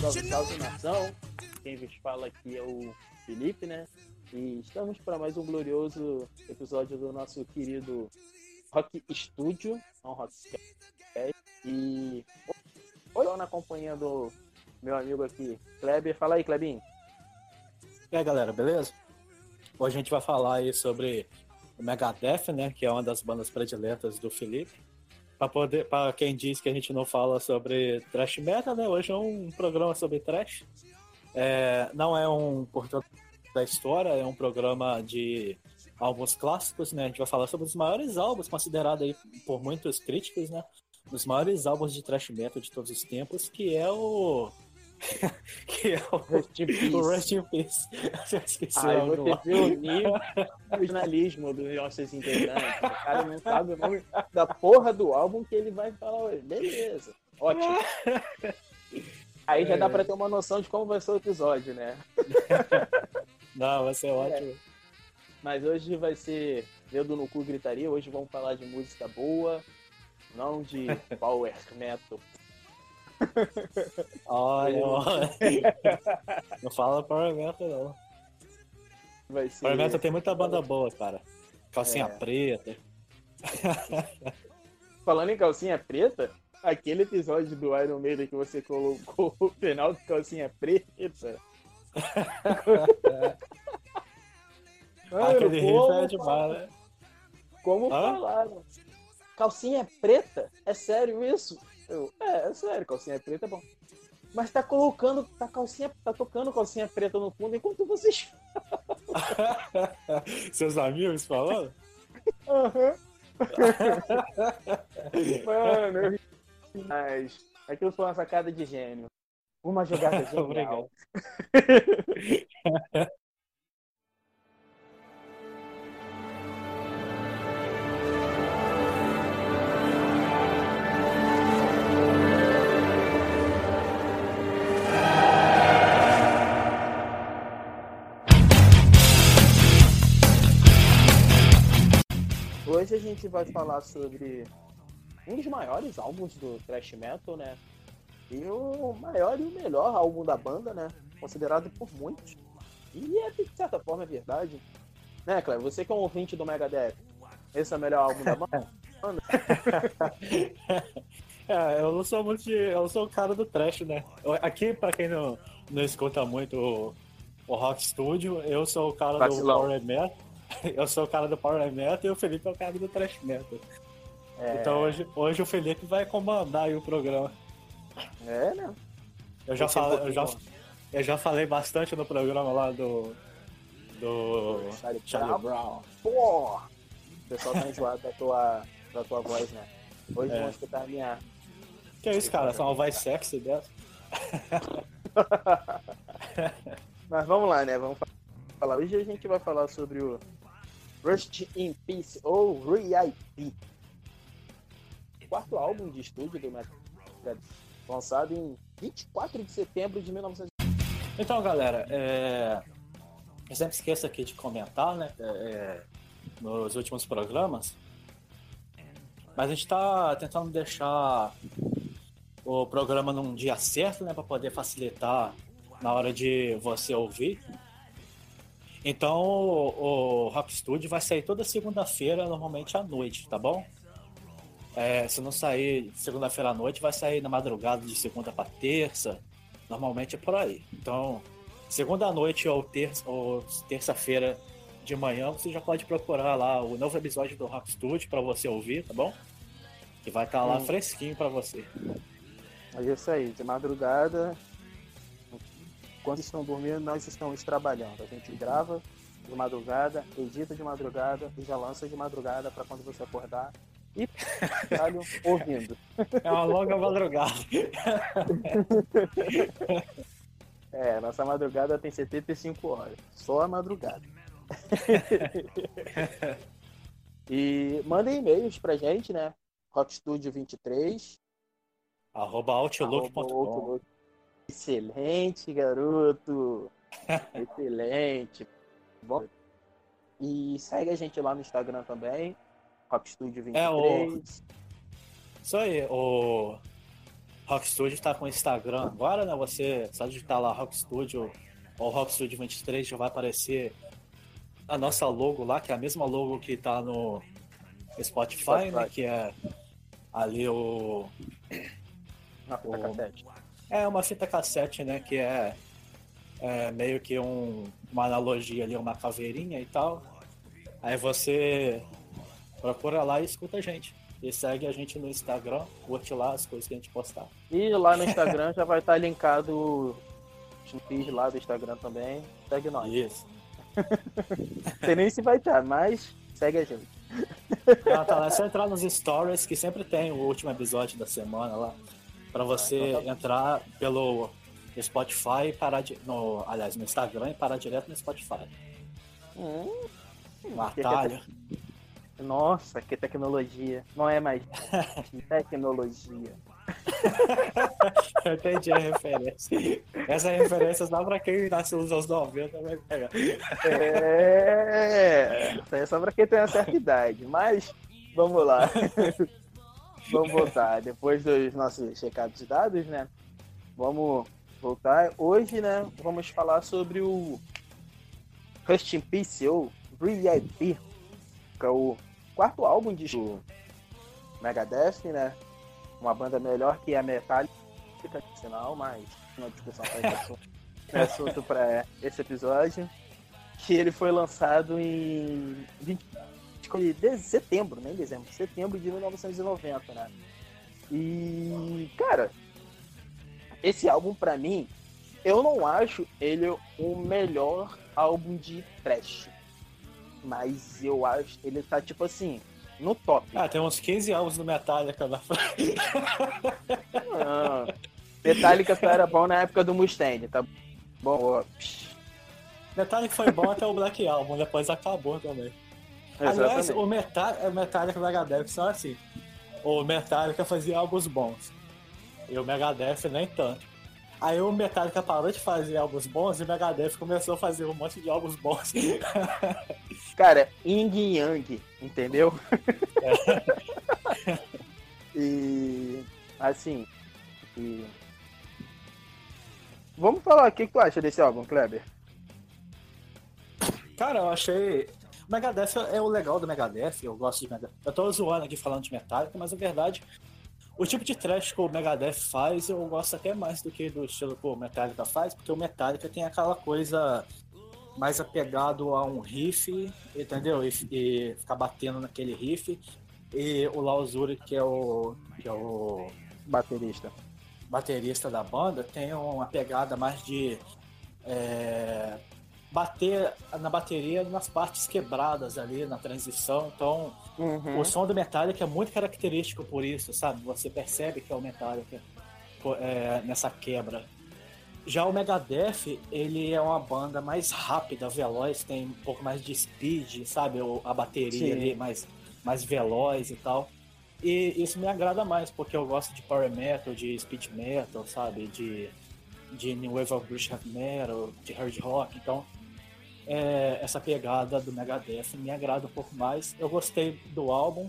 Salve, salve nação! Quem vos fala aqui é o Felipe, né? E estamos para mais um glorioso episódio do nosso querido Rock Studio, não Rock E hoje na companhia do meu amigo aqui, Kleber. Fala aí, Klebinho. E aí, galera, beleza? Hoje a gente vai falar aí sobre o Megadeth, né? Que é uma das bandas prediletas do Felipe. Para poder, para quem diz que a gente não fala sobre thrash metal, né? Hoje é um programa sobre thrash. É, não é um portanto da história, é um programa de álbuns clássicos, né? A gente vai falar sobre os maiores álbuns considerados aí por muitos críticos, né? Os maiores álbuns de thrash metal de todos os tempos, que é o que é o Rest in Peace. o Rest in Peace. Eu esqueci Aí o nome. você viu o do jornalismo dos nossos integrantes. O cara não sabe o nome da porra do álbum que ele vai falar hoje. Beleza, ótimo. Aí já dá pra ter uma noção de como vai ser o episódio, né? Não, vai ser ótimo. Mas hoje vai ser dedo no cu gritaria. Hoje vamos falar de música boa, não de power metal. Olha, olha. Não fala Power Metal, não. Vai ser... Power Metal tem muita banda boa, cara. Calcinha É. preta. Falando em calcinha preta, aquele episódio do Iron Maiden que você colocou o final de calcinha preta. Aquele riff é demais, né? Como Hã? falaram? Calcinha preta? É sério isso? Eu, é, é sério, calcinha preta é bom. Mas tá colocando, tá calcinha, tá tocando calcinha preta no fundo enquanto vocês. Seus amigos falando? Aham. Mano, eu ri. Mas aquilo foi uma sacada de gênio. Uma jogada genial. Obrigado. Hoje a gente vai falar sobre um dos maiores álbuns do thrash metal, né? E o maior e o melhor álbum da banda, né? Considerado por muitos. E é de certa forma é verdade. Né, Cleber? Você que é um ouvinte do Megadeth, esse é o melhor álbum da banda? É, eu não sou muito de. Eu sou o cara do trash, né? Aqui, pra quem não, não escuta muito o, o Rock Studio, eu sou o cara Vacilão. do Power Metal. Eu sou o cara do Power Metal e o Felipe é o cara do Trash Metal. É, Então hoje, hoje o Felipe vai comandar o programa. é né? Eu já, é falei, eu, já, eu já falei bastante no programa lá do. Do. Charlie Charlie Brown. Brown. Pô! O pessoal tá enjoado da tua, da tua voz, né? Hoje É. vão escutar a minha. Que é isso, cara? Só uma voz sexy dessa. Mas vamos lá, né? Vamos falar. Hoje a gente vai falar sobre o Rust in Peace ou RIP. Quarto álbum de estúdio do Metallica, lançado em 24 de setembro de 1900. Então, galera, é... eu sempre esqueço aqui de comentar, né? é, é, Nos últimos programas. Mas a gente tá tentando deixar o programa num dia certo, né? Pra poder facilitar na hora de você ouvir. Então, o, o Rock Studio vai sair toda segunda-feira, normalmente à noite, tá bom? É, se não sair segunda-feira à noite, vai sair na madrugada de segunda para terça. Normalmente é por aí. Então, segunda à noite ou, terça, ou terça-feira de manhã, você já pode procurar lá o novo episódio do Rock Studio para você ouvir, tá bom? Que vai estar lá Hum. fresquinho para você. É isso aí, de madrugada. Quando estão dormindo, nós estamos trabalhando. A gente grava de madrugada, edita de madrugada e já lança de madrugada para quando você acordar e trabalho ouvindo. É uma longa madrugada. É, nossa madrugada tem 75 horas. Só a madrugada. e mandem e-mails pra gente, né? rockstudio23. Arroba outlook.com. Excelente, garoto. Excelente. Bom. E segue a gente lá no Instagram também. Rockstudio23. É o... Isso aí, o Rock Studio está com o Instagram agora, né? Você só digitar lá Rock Studio ou Rock Studio 23 já vai aparecer a nossa logo lá, que é a mesma logo que está no Spotify, Spotify, né? Que é ali o. Uma fita o... cassete. É uma fita cassete, né? Que é, é meio que um, uma analogia ali, uma caveirinha e tal. Aí você procura lá e escuta a gente. E segue a gente no Instagram, curte lá as coisas que a gente postar. E lá no Instagram já vai estar linkado o feed lá do Instagram também. Segue nós. Isso. Sei nem se vai estar, mas segue a gente. Não, tá lá, é só entrar nos stories que sempre tem o último episódio da semana lá. Pra você ah, então tá entrar pelo Spotify e parar de. No, aliás, no Instagram e parar direto no Spotify. Hum, um atalho. Nossa, que tecnologia. Não é mais tecnologia. Eu entendi a referência. Essa referência só pra quem nasceu nos anos 90 vai pegar. É, isso aí é só pra quem tem uma certa idade. Mas, vamos lá. Vamos voltar. Depois dos nossos checados de dados, né? Vamos voltar. Hoje, né, vamos falar sobre o Rust in Peace, ou RIP, que é o quarto álbum de Megadeth, né? Uma banda melhor que a Metallica, sinal, mas uma discussão para esse é assunto para esse episódio. Que ele foi lançado em 20 de setembro, nem dezembro, setembro de 1990, né? E, cara, esse álbum para mim, eu não acho ele o melhor álbum de trash mas eu acho ele tá tipo assim, no top. Ah, tem uns 15 álbuns do Metallica na frente. Metallica só era bom na época do Mustang, tá bom? Metallica foi bom até o Black Album, depois acabou também. Exatamente. Aliás, o, Metal, o Metallica e o Megadeth são assim. O Metallica fazia álbuns bons. E o Megadeth nem tanto. Aí o Metallica parou de fazer álbuns bons e o Megadeth começou a fazer um monte de álbuns bons. Cara, Ying Yang, entendeu? É. e assim. E... Vamos falar, o que, que tu acha desse álbum, Kleber? Cara, eu achei. O Megadeth é o legal do Megadeth, eu gosto de Megadeth. Eu tô zoando aqui falando de Metallica, mas a verdade o tipo de trash que o Megadeth faz, eu gosto até mais do que do estilo que o Metallica faz, porque o Metallica tem aquela coisa mais apegado a um riff, entendeu? E, e ficar batendo naquele riff. E o Lauzuri, que é o, que é o baterista. baterista da banda, tem uma pegada mais de é, bater na bateria nas partes quebradas ali, na transição. Então, uhum. o som do Metallica é muito característico por isso, sabe? Você percebe que é o Metallica é, nessa quebra. Já o Megadeth, ele é uma banda mais rápida, veloz, tem um pouco mais de speed, sabe? A bateria Sim. ali mais, mais veloz e tal. E isso me agrada mais, porque eu gosto de power metal, de speed metal, sabe? De, de New Wave of British Metal, de hard rock. Então, é, essa pegada do Megadeth me agrada um pouco mais. Eu gostei do álbum,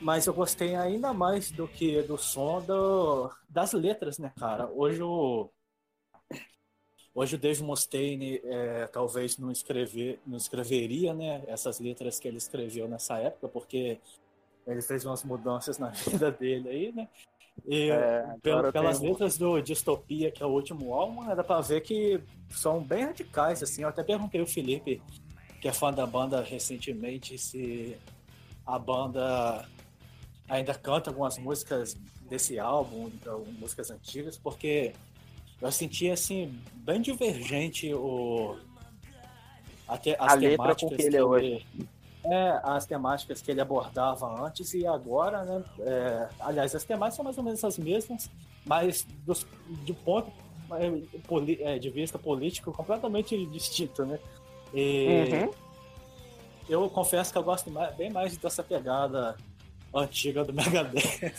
mas eu gostei ainda mais do que do som do, das letras, né, cara? Hoje o hoje o Dave Mustaine é, talvez não escrever não escreveria, né, essas letras que ele escreveu nessa época, porque ele fez umas mudanças na vida dele aí, né? E é, pelas letras do Distopia, que é o último álbum, né, dá pra ver que são bem radicais, assim. Eu até perguntei o Felipe, que é fã da banda recentemente, se a banda ainda canta algumas músicas desse álbum, então, músicas antigas, porque eu senti assim bem divergente o até as a letra com que ele é hoje. É, as temáticas que ele abordava antes e agora, né? É, aliás, as temáticas são mais ou menos as mesmas, mas dos, de ponto é, de vista político completamente distinto, né? E uhum. eu confesso que eu gosto mais, bem mais dessa pegada antiga do Megadeth.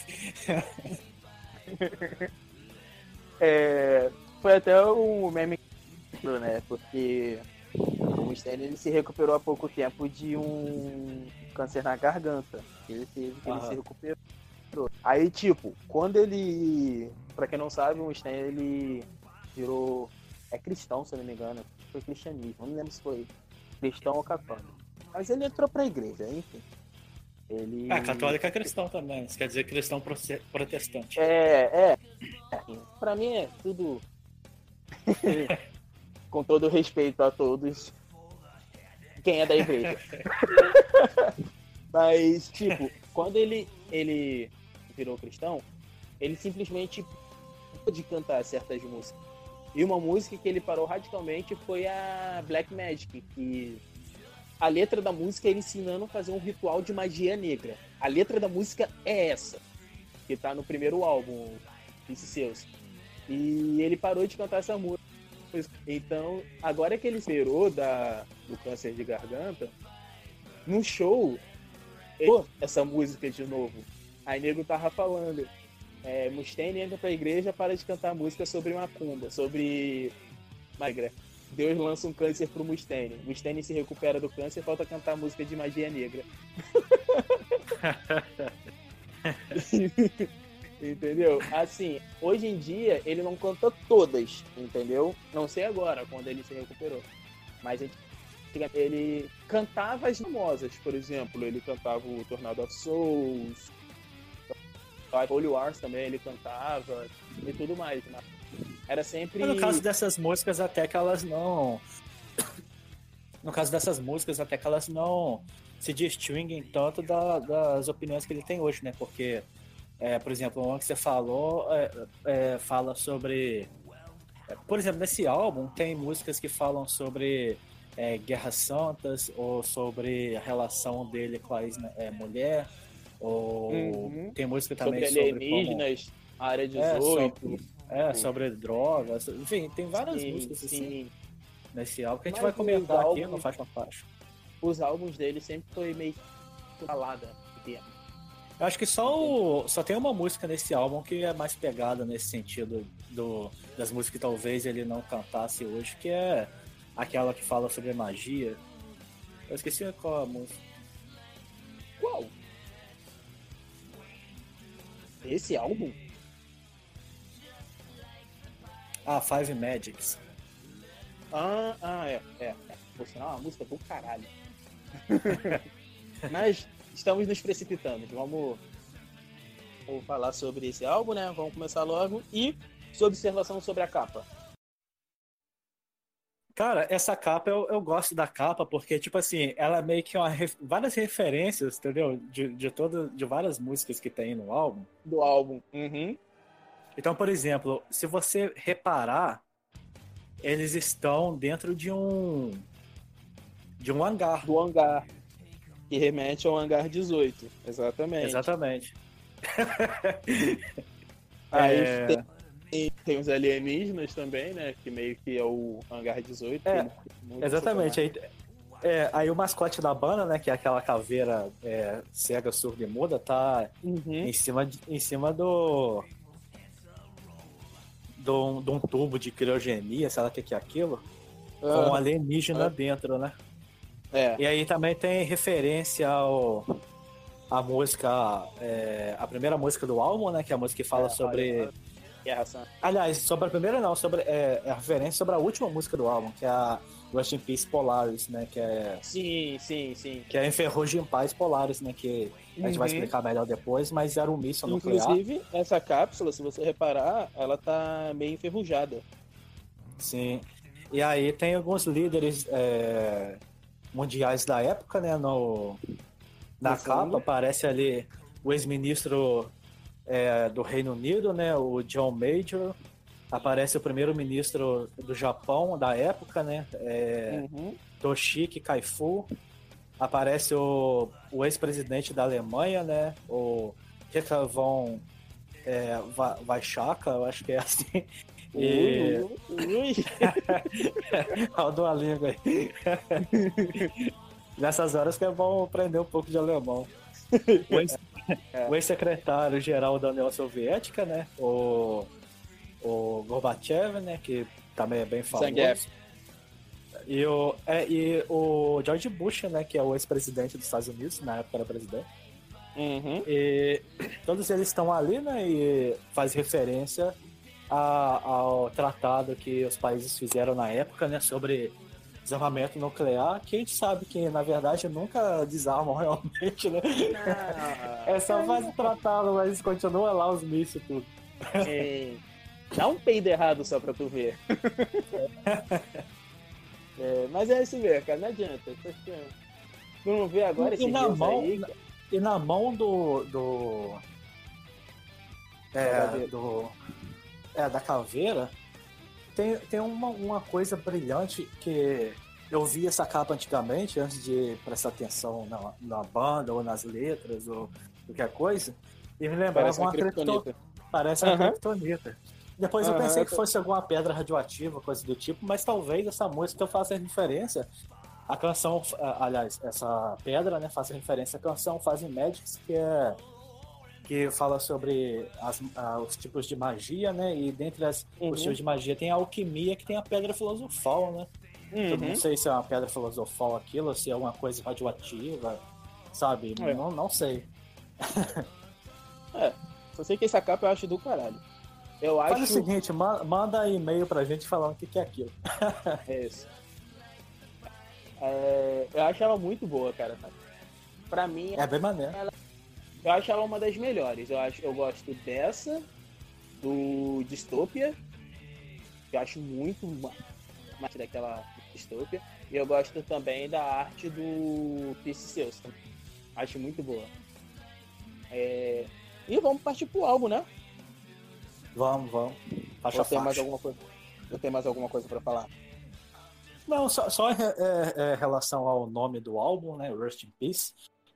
é, foi até um meme, né? Porque o Mustaine ele se recuperou há pouco tempo de um câncer na garganta. Ele teve, ele se recuperou. Aí, tipo, quando ele. Pra quem não sabe, o Mustaine ele virou. É cristão, se eu não me engano. Foi cristianismo. Não lembro se foi cristão ou católico. Mas ele entrou pra igreja, enfim. Ele... É, católico é cristão também. Isso quer dizer cristão protestante. É, é. Pra mim é tudo. Com todo respeito a todos. Quem é da igreja. Mas, tipo, quando ele, ele virou cristão, ele simplesmente pôde cantar certas músicas. E uma música que ele parou radicalmente foi a Black Magic, que a letra da música é ele ensinando a fazer um ritual de magia negra. A letra da música é essa, que tá no primeiro álbum, Disse Seus. E ele parou de cantar essa música. Então, agora que ele esperou da, do câncer de garganta, no show, ele, essa música de novo. Aí nego tava falando. É, Mustaine entra pra igreja para de cantar música sobre macumba, sobre magra. Deus lança um câncer pro Mustaine. Mustaine se recupera do câncer, falta cantar música de magia negra. entendeu? Assim, hoje em dia ele não canta todas, entendeu? Não sei agora, quando ele se recuperou. Mas ele cantava as famosas, por exemplo, ele cantava o Tornado of Souls, Holy Wars também ele cantava e tudo mais. Né? Era sempre. No caso dessas músicas, até que elas não. No caso dessas músicas, até que elas não se distinguem tanto da, das opiniões que ele tem hoje, né? Porque, é, por exemplo, o que você falou é, é, fala sobre. É, por exemplo, nesse álbum tem músicas que falam sobre é, guerras santas ou sobre a relação dele com a ex-mulher. Ou uhum. tem música também sobre alienígenas, sobre como... área 18. É, é, sobre drogas. Enfim, tem várias sim, músicas assim sim. nesse álbum que a gente Mas vai comentar aqui álbuns, no Faixa Faixa. Os álbuns dele sempre foi meio falada Eu acho que só, o, só tem uma música nesse álbum que é mais pegada nesse sentido do, das músicas que talvez ele não cantasse hoje, que é aquela que fala sobre magia. Eu esqueci qual a música. Qual? Esse álbum? Ah, Five Magics. Ah, ah é, é. é. Por sinal, é uma música do caralho. Mas estamos nos precipitando. Vamos, vamos falar sobre esse álbum, né? Vamos começar logo. E sua observação sobre a capa. Cara, essa capa eu, eu gosto da capa porque, tipo assim, ela é meio que uma, várias referências, entendeu? De, de, todo, de várias músicas que tem no álbum. Do álbum. Uhum. Então, por exemplo, se você reparar, eles estão dentro de um. de um hangar. Do hangar. Que remete ao hangar 18. Exatamente. Exatamente. Aí é... tem tem os alienígenas também, né? Que meio que é o Hangar 18. É, exatamente. Aí, é, aí o mascote da banda, né? Que é aquela caveira é, cega, surda e muda, tá uhum. em, cima, de, em cima do. De um, de um tubo de criogenia, sei lá o que é aquilo, com um alienígena dentro, né? É. E aí também tem referência ao a música, é, a primeira música do álbum, né? Que é a música que fala é, sobre Guerra Santa. Aliás, sobre a primeira não, sobre é, é, a referência sobre a última música do álbum, que é a Rust in Peace Polaris, né? Que é. Sim, sim, sim. Que é Enferrugem em Paz Polaris, né? Que a gente vai uhum. explicar melhor depois, mas era um míssil nuclear. Inclusive, essa cápsula, se você reparar, ela tá meio enferrujada. Sim. E aí tem alguns líderes é, mundiais da época, né? No, na capa aparece ali o ex-ministro é, do Reino Unido, né, o John Major, aparece o primeiro-ministro do Japão da época, né, é, uhum. Toshiki Kaifu, aparece o, o ex-presidente da Alemanha, né, o Richard von é, Weizsäcker, eu acho que é assim. E... Ui, ui. Olha a língua aí. Nessas horas que é bom aprender um pouco de alemão. O ex é. o ex-secretário-geral da União Soviética, né? O, o Gorbachev, né? Que também é bem famoso. Zangief. E o, é, e o George Bush, né? Que é o ex-presidente dos Estados Unidos, na época era presidente. Uhum. E todos eles estão ali, né? E faz referência a, ao tratado que os países fizeram na época, né? Sobre desarmamento nuclear, que a gente sabe que, na verdade, nunca desarmam realmente, né? Ah, é só faz o tratado, mas continua lá os mísseis e tudo. É, dá um peido errado só pra tu ver. É, mas é isso mesmo, cara, não adianta. Não vê agora esse na mão, aí, E na mão do. do... É, do. É, da caveira, tem, tem uma, uma coisa brilhante que eu vi essa capa antigamente, antes de prestar atenção na, na banda ou nas letras ou qualquer coisa, e me lembrava Parece uma, uma criptonita. Parece uma criptonita. Depois uhum, eu pensei que fosse alguma pedra radioativa, coisa do tipo, mas talvez essa música faça referência à canção, aliás, essa pedra, né, faça referência à canção Fazem Magics, que é que fala sobre as, os tipos de magia, né? E dentre as, uhum. os tipos de magia tem a alquimia, que tem a pedra filosofal, né? Uhum. Eu não sei se é uma pedra filosofal aquilo, se é alguma coisa radioativa, sabe? É. Não, não sei. é, só sei que essa capa eu acho do caralho. Eu acho... Faz o seguinte, manda e-mail pra gente falando o que, que é aquilo. é isso. É, eu acho ela muito boa, cara. Pra mim. É bem maneiro. Ela, eu acho ela uma das melhores. Eu, acho, eu gosto dessa, do Dystopia. Que eu acho muito mais daquela Dystopia. E eu gosto também da arte do Peace Acho muito boa. É... E vamos partir pro álbum, né? Vamos, vamos. Faixa Ou tem mais alguma coisa? Eu tenho mais alguma coisa para falar? Não, só, só em é, é, relação ao nome do álbum, né? Rest in Peace,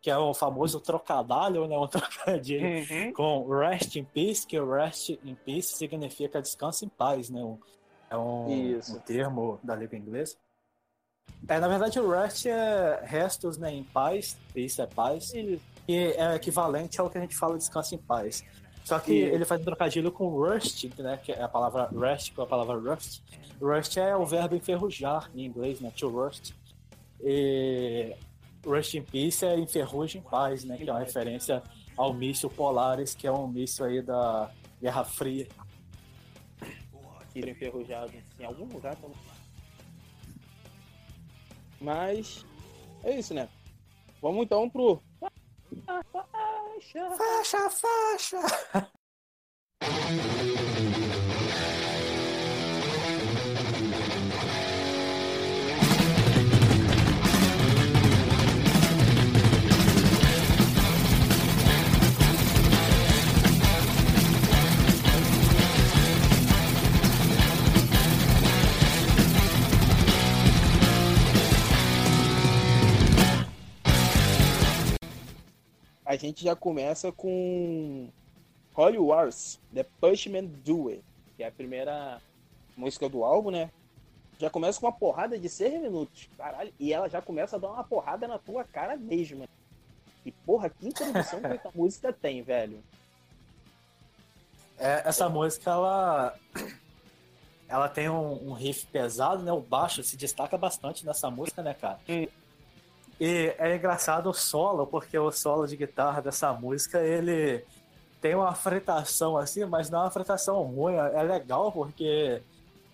que é o famoso trocadilho, né? Um trocadilho uhum. com Rest in Peace, que o Rest in Peace significa descanso em paz, né? Um, é um, um, termo da língua inglesa. É, na verdade, o Rest é restos né, em paz, Peace é paz, Isso. e é equivalente ao que a gente fala descanso em paz. Só que ele faz um trocadilho com rust, né? Que é a palavra rest com a palavra rust. Rust é o verbo enferrujar em inglês, né? To rust. E Rust in Peace é enferrugem em paz, né? Que é uma referência ao míssil Polaris, que é um míssil aí da Guerra Fria. Tiro enferrujado em algum lugar também. Mas é isso, né? Vamos então pro faixa. Faixa, faixa. a gente já começa com Holy Wars, The Pushman Do It, que é a primeira música do álbum, né? Já começa com uma porrada de seis minutos, caralho, e ela já começa a dar uma porrada na tua cara mesmo. E porra, que introdução que essa música tem, velho. É, essa música, ela ela tem um, um, riff pesado, né? O baixo se destaca bastante nessa música, né, cara? E é engraçado o solo, porque o solo de guitarra dessa música, ele tem uma fritação assim, mas não é uma fritação ruim, é legal porque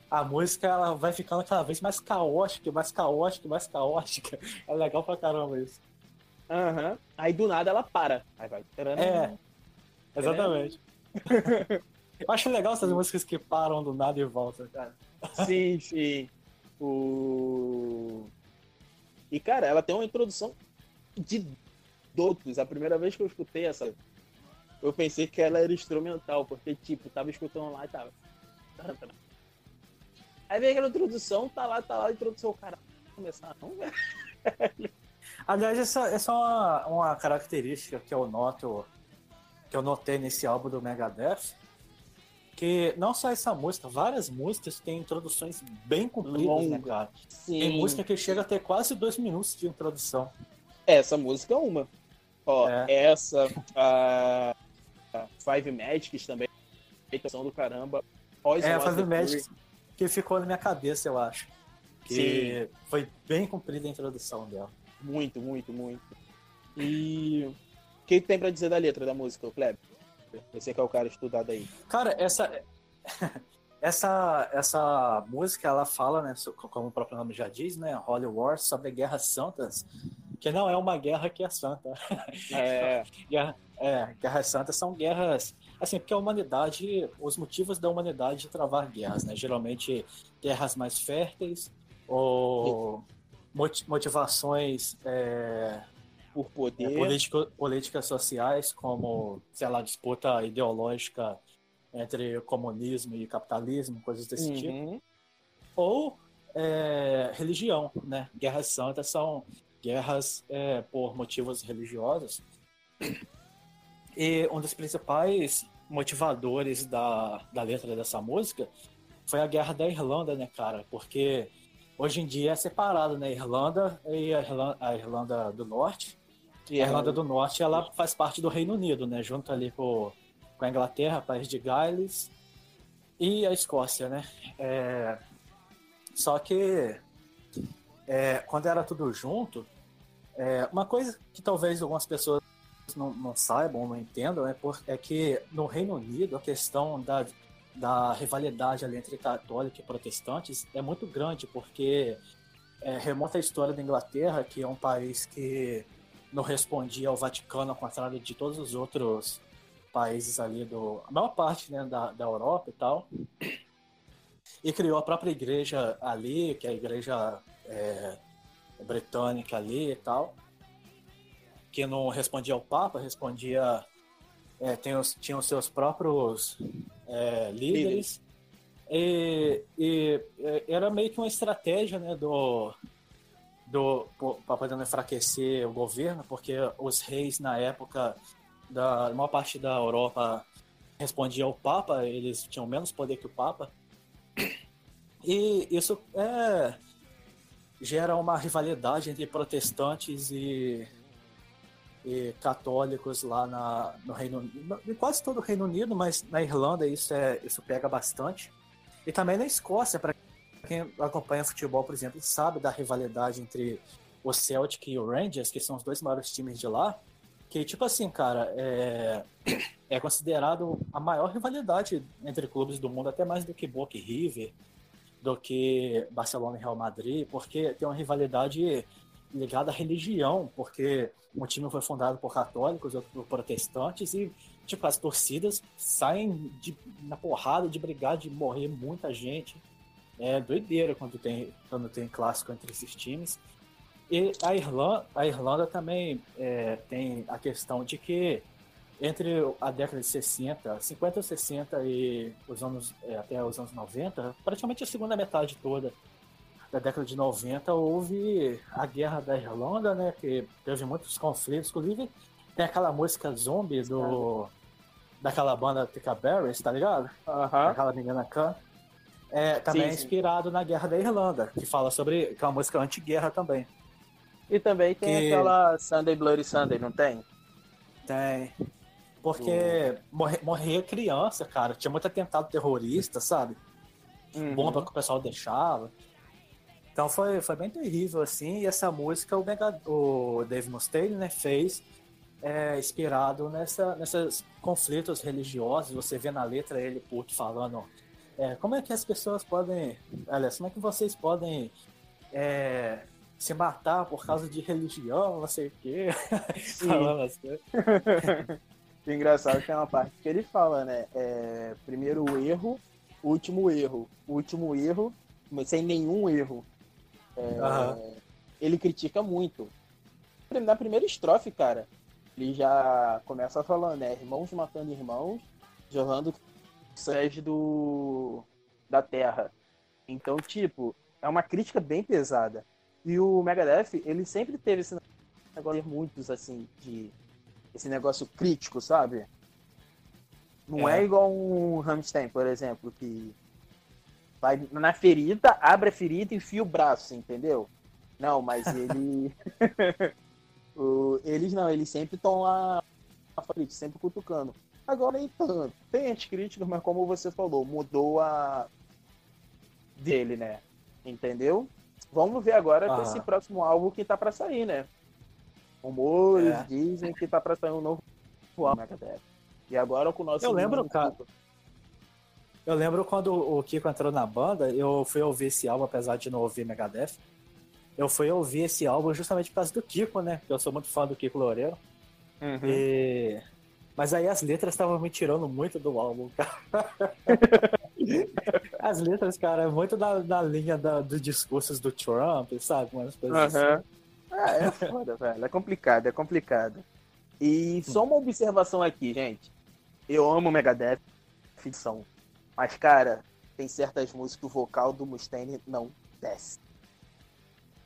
a música ela vai ficando cada vez mais caótica, mais caótica, mais caótica. É legal pra caramba isso. Aham. Uhum. Aí do nada ela para. Aí vai. É. Exatamente. Eu acho legal essas músicas que param do nada e voltam, cara. Sim, sim. O e, cara, ela tem uma introdução de doutos. A primeira vez que eu escutei essa, eu pensei que ela era instrumental, porque, tipo, tava escutando lá e tava. Aí vem aquela introdução, tá lá, tá lá, a introdução, cara, começar não, velho. Aliás, essa é uma, uma característica que eu noto, que eu notei nesse álbum do Megadeth, que não só essa música, várias músicas têm introduções bem compridas, Longa. né, cara? Sim. Tem música que chega a ter quase dois minutos de introdução. Essa música é uma. Ó, é. essa, a, a Five Magics também, feitação do caramba. Poison é, a Five Magics que ficou na minha cabeça, eu acho. Que Sim. foi bem comprida a introdução dela. Muito, muito, muito. E o que tem para dizer da letra da música, Kleber? Você que é o cara estudado aí. Cara, essa essa essa música ela fala, né, como o próprio nome já diz, né, Holy War sobre guerras santas, que não é uma guerra que é santa. É, guerra, é, guerras santas são guerras assim, porque a humanidade, os motivos da humanidade de travar guerras, né, geralmente guerras mais férteis ou motivações é, por poder. É, políticas sociais, como, sei lá, disputa ideológica entre comunismo e capitalismo, coisas desse uhum. tipo. Ou é, religião, né? Guerras santas são guerras é, por motivos religiosos. E um dos principais motivadores da, da letra dessa música foi a guerra da Irlanda, né, cara? Porque hoje em dia é separado, né? Irlanda e a Irlanda, a Irlanda do Norte. E a Irlanda do Norte, ela faz parte do Reino Unido, né? Junto ali com, com a Inglaterra, País de Gales e a Escócia, né? É... Só que é, quando era tudo junto, é, uma coisa que talvez algumas pessoas não, não saibam, não entendam, é, por, é que no Reino Unido a questão da, da rivalidade ali entre católicos e protestantes é muito grande, porque é, remonta a história da Inglaterra, que é um país que não respondia ao Vaticano, ao contrário de todos os outros países ali do. a maior parte né, da, da Europa e tal. E criou a própria igreja ali, que é a igreja é, britânica ali e tal. Que não respondia ao Papa, respondia. É, tem os, tinha os seus próprios é, líderes. E, e, era meio que uma estratégia né, do, para poder enfraquecer o governo, porque os reis na época da maior parte da Europa respondia ao Papa, eles tinham menos poder que o Papa. E isso é, gera uma rivalidade entre protestantes e, e católicos lá na, no Reino Unido, em quase todo o Reino Unido, mas na Irlanda isso, é, isso pega bastante. E também na Escócia, para quem acompanha futebol, por exemplo, sabe da rivalidade entre o Celtic e o Rangers, que são os dois maiores times de lá, que, tipo assim, cara, é, é considerado a maior rivalidade entre clubes do mundo, até mais do que Boca e River, do que Barcelona e Real Madrid, porque tem uma rivalidade ligada à religião, porque um time foi fundado por católicos, outro por protestantes, e, tipo, as torcidas saem de, na porrada de brigar, de morrer muita gente é doideira quando tem, quando tem clássico entre esses times. E a Irlanda, a Irlanda também é, tem a questão de que entre a década de 60, 50 ou 60 e os anos, é, até os anos 90, praticamente a segunda metade toda da década de 90, houve a Guerra da Irlanda, né, que teve muitos conflitos, inclusive tem aquela música zombie do daquela banda Tika Barris, tá ligado? Uh -huh. Aquela menina canta. É, também sim, é inspirado sim. na Guerra da Irlanda, que fala sobre que é uma música anti-guerra também. E também tem que... aquela Sunday Bloody Sunday, não tem? Tem. Porque morre, morria criança, cara. Tinha muito atentado terrorista, sabe? Uhum. Bomba que o pessoal deixava. Então foi, foi bem terrível, assim. E essa música o, Mega, o Dave Mustaine né, fez é, inspirado nessa, nesses conflitos religiosos. Você vê na letra ele puto falando é, como é que as pessoas podem. Aliás, como é que vocês podem é, se matar por causa de religião, não sei o quê? Falando assim. o engraçado é que é uma parte que ele fala, né? É, primeiro erro, último erro. Último erro, mas sem nenhum erro. É, uhum. Ele critica muito. Na primeira estrofe, cara, ele já começa falando, né? Irmãos matando irmãos, jorrando sede do da Terra. Então, tipo, é uma crítica bem pesada. E o Megadeth, ele sempre teve esse negócio de muitos assim de esse negócio crítico, sabe? Não é, é igual um Rammstein, por exemplo, que vai na ferida, abre a ferida e enfia o braço, entendeu? Não, mas ele O, eles não, eles sempre estão lá, sempre cutucando. Agora nem tanto. Tem as críticas, mas como você falou, mudou a dele, né? Entendeu? Vamos ver agora com esse próximo álbum que tá para sair, né? Rumores é. dizem que tá para sair um novo álbum, Megadeth. E agora com o nosso. Eu lembro, cara. Eu lembro quando o Kiko entrou na banda, eu fui ouvir esse álbum, apesar de não ouvir Megadeth. Eu fui ouvir esse álbum justamente por causa do Kiko, né? Porque eu sou muito fã do Kiko Loureiro. Uhum. E... Mas aí as letras estavam me tirando muito do álbum, cara. as letras, cara, é muito da, da linha da, dos discursos do Trump, sabe? Umas coisas uhum. assim. Ah, é foda, velho. É complicado, é complicado. E só uma observação aqui, gente. Eu amo Megadeth, ficção. Mas, cara, tem certas músicas que o vocal do Mustaine não desce.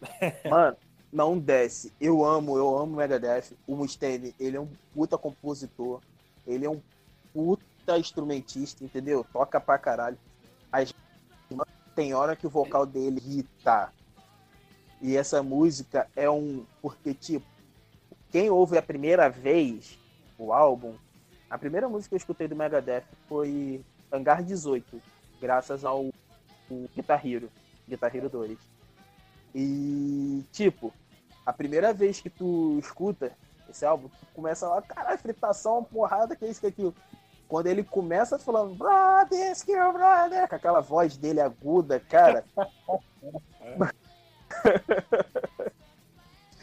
Mano, não desce. Eu amo, eu amo Megadeth. O Mustaine, ele é um puta compositor. Ele é um puta instrumentista, entendeu? Toca pra caralho. Mas tem hora que o vocal dele irrita. E essa música é um. Porque, tipo, quem ouve a primeira vez o álbum, a primeira música que eu escutei do Megadeth foi Hangar 18, graças ao Guitar Hero, Guitar Hero 2. E, tipo, a primeira vez que tu escuta esse álbum, tu começa lá, caralho, fritação, porrada, que é isso, que é aquilo. Quando ele começa falando, brother, skill, brother, com aquela voz dele aguda, cara.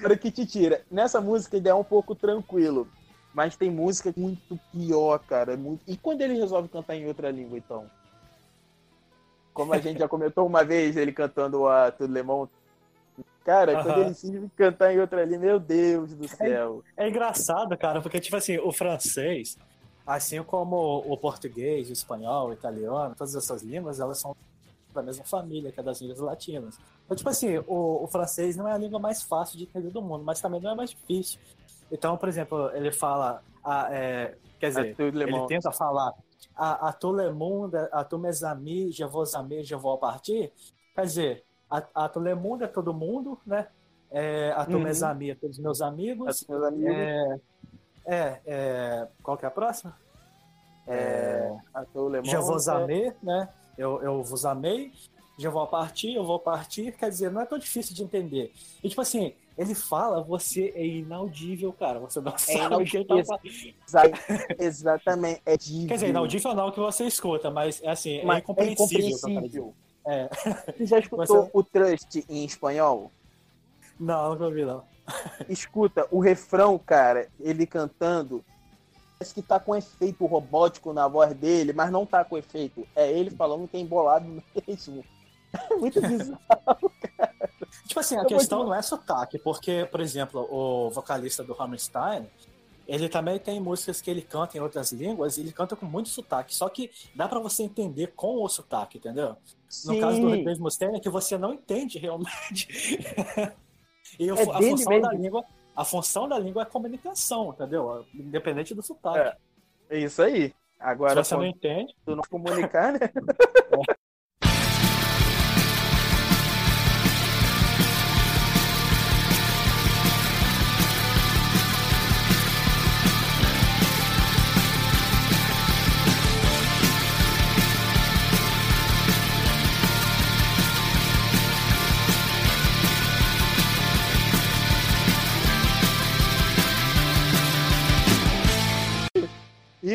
Para que te tira. Nessa música ele é um pouco tranquilo. Mas tem música muito pior, cara. Muito... E quando ele resolve cantar em outra língua, então? Como a gente já comentou uma vez, ele cantando a Tudo Lemon. Cara, quando ele se cantar em outra língua, meu Deus do céu. É, é, engraçado, cara, porque, tipo assim, o francês, assim como o português, o espanhol, o italiano, todas essas línguas, elas são da mesma família, que é das línguas latinas. Então, tipo assim, o, o, francês não é a língua mais fácil de entender do mundo, mas também não é mais difícil. Então, por exemplo, ele fala, a, é, quer dizer, ele tenta falar a, a tout le monde, a tous mes amis, je vos amis, je vou partir. Quer dizer, a, a tout le monde é todo mundo, né? É, a uhum. é todos meus amigos. Meus amigos. É, é, é, qual que é a próxima? É, a tout le monde. Je vos amei, né? Eu, eu vos amei já vou partir, eu vou partir, quer dizer, não é tão difícil de entender. E tipo assim, ele fala, você é inaudível, cara. Você não é sabe o que tá Exatamente, é. Quer dizer, inaudível não é o que você escuta, mas é assim, é mas é. É incompreensível. É. Você já escutou você... o Trust em espanhol? Não, nunca ouvi, não. Escuta, o refrão, cara, ele cantando, parece que tá com efeito robótico na voz dele, mas não tá com efeito. É ele falando que é embolado mesmo. muito bizarro, cara. Tipo assim, a eu questão não é sotaque, porque, por exemplo, o vocalista do Hammerstein, ele também tem músicas que ele canta em outras línguas e ele canta com muito sotaque. Só que dá para você entender com o sotaque, entendeu? Sim. No caso do Dave Mustaine é que você não entende realmente. e é a função mesmo. da língua, a função da língua é comunicação, entendeu? Independente do sotaque. É, é isso aí. Agora, Se você não entende, tu não comunicar, né?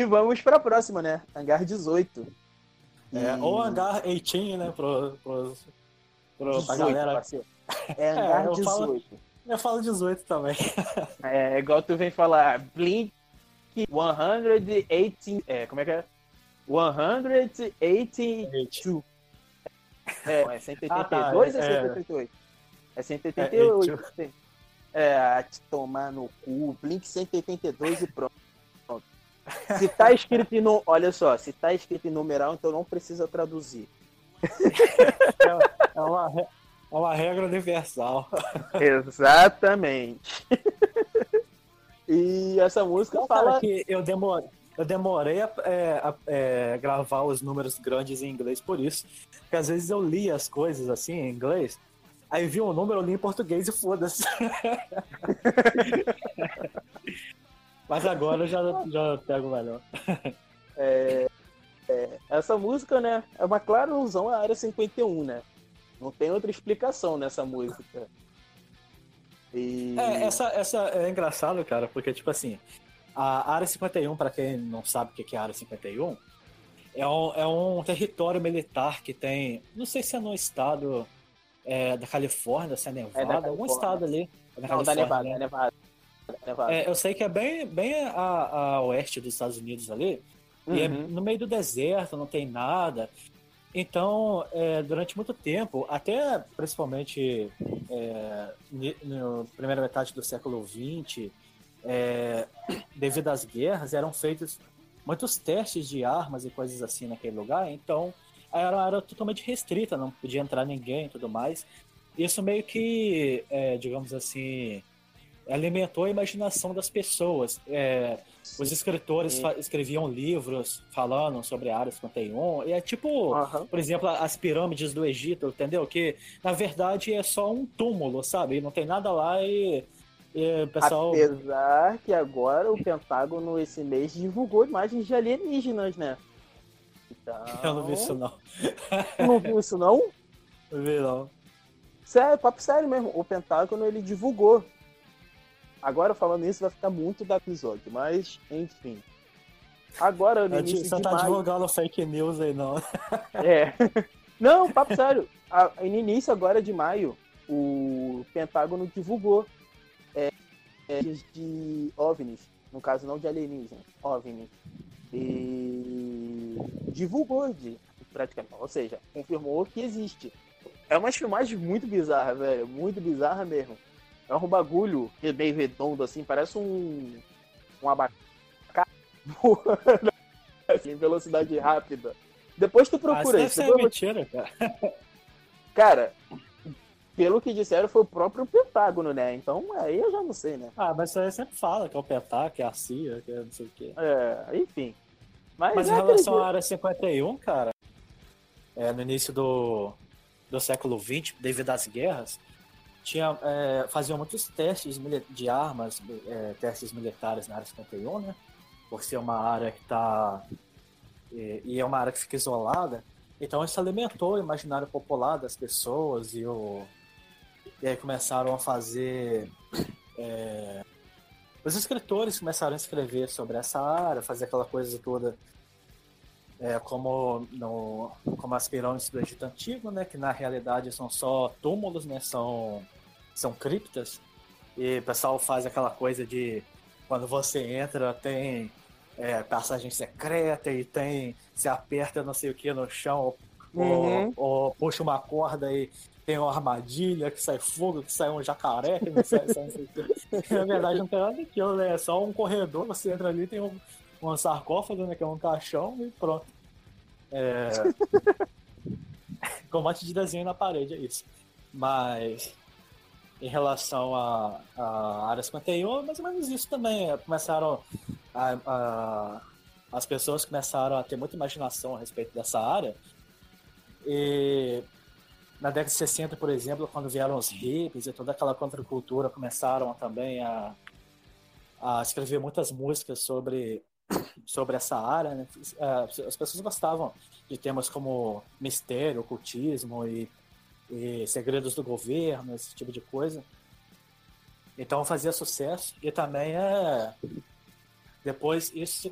E vamos para a próxima, né? Hangar 18. É, e... Ou Hangar 18, né? Pro, pro, pro, 18, pra galera. Parceiro. É Hangar é, eu 18. Falo, eu falo 18 também. É, igual tu vem falar Blink 118. É, como é que é? 182. É, é 182 ah, tá, ou é 188? É 188. É, é, a te tomar no cu. Blink 182 e pronto. Se tá escrito em olha só, se tá escrito em numeral, então não precisa traduzir. É, uma, é uma regra universal. Exatamente. E essa música não, fala que eu demorei, eu demorei a, é, a é, gravar os números grandes em inglês por isso, porque às vezes eu li as coisas assim em inglês Aí vi um número ali em português e foda-se. Mas agora eu já, já pego melhor. É, é, essa música, né, é uma clara alusão à Área 51, né? Não tem outra explicação nessa música. E... É, essa, essa é engraçado, cara, porque, tipo assim, a Área 51, para quem não sabe o que é a Área 51, é um, é um território militar que tem, não sei se é no estado é, da Califórnia, se é Nevada, é algum estado ali. É não, da Nevada, né? é Nevada. Nevada. É, eu sei que é bem, bem a, a oeste dos Estados Unidos ali. Uhum. E é uhum. no meio do deserto, não tem nada. Então, é, durante muito tempo, até principalmente é, na primeira metade do século XX, é, devido às guerras, eram feitos muitos testes de armas e coisas assim naquele lugar. Então, era, era totalmente restrita, não podia entrar ninguém e tudo mais. Isso meio que, é, digamos assim, alimentou a imaginação das pessoas. É, os escritores escreviam livros falando sobre a Área 51. E é tipo, uhum. por exemplo, as pirâmides do Egito, entendeu? Que na verdade é só um túmulo, sabe? Não tem nada lá e. e pessoal... Apesar que agora o Pentágono esse mês divulgou imagens de alienígenas, né? Então... Eu não vi isso não. não viu isso não? Não vi não. Sério, papo sério mesmo. O Pentágono ele divulgou Agora falando isso vai ficar muito do episódio, mas enfim. Agora no início Você de tá maio... divulgando fake news aí, não. É. Não, papo sério. A, no início agora de maio, o Pentágono divulgou é, é, de OVNIs, no caso não de alienígenas, OVNI. E divulgou de praticamente, ou seja, confirmou que existe. É umas filmagens muito bizarras, velho, muito bizarra mesmo. É um bagulho meio redondo, assim, parece um. um abacate assim, velocidade rápida. Depois tu procura ah, isso. Ser mentira, cara. Cara, pelo que disseram, foi o próprio Pentágono, né? Então aí eu já não sei, né? Ah, mas você sempre fala que é o Pentágono, que é a CIA, que é não sei o quê. É, enfim. Mas, mas em relação à área 51, cara, é, no início do, do século XX, devido às guerras, tinha, é, faziam muitos testes de armas, é, testes militares na área 51, né? Por ser uma área que está. E, e, é uma área que fica isolada. Então isso alimentou o imaginário popular das pessoas e, o, e aí começaram a fazer. É, os escritores começaram a escrever sobre essa área, fazer aquela coisa toda é, como, no, como as pirâmides do Egito Antigo, né, que na realidade são só túmulos, né, são, são criptas, e o pessoal faz aquela coisa de quando você entra tem é, passagem secreta e tem se aperta não sei o que no chão uhum. ou, ou, puxa uma corda e tem uma armadilha que sai fogo, que sai um jacaré, que não sai, sai o que. Na verdade não tem nada daquilo, né? É só um corredor, você entra ali tem um um sarcófago, né? Que é um caixão e pronto. É... Combate de desenho na parede, é isso. Mas em relação à a, a área 51, mais ou menos isso também. É, começaram a, a, as pessoas começaram a ter muita imaginação a respeito dessa área. E na década de 60, por exemplo, quando vieram os hippies e toda aquela contracultura, começaram também a, a escrever muitas músicas sobre sobre essa área, né? É, as pessoas gostavam de temas como mistério, ocultismo e, e, segredos do governo, esse tipo de coisa. Então fazia sucesso e também é depois isso se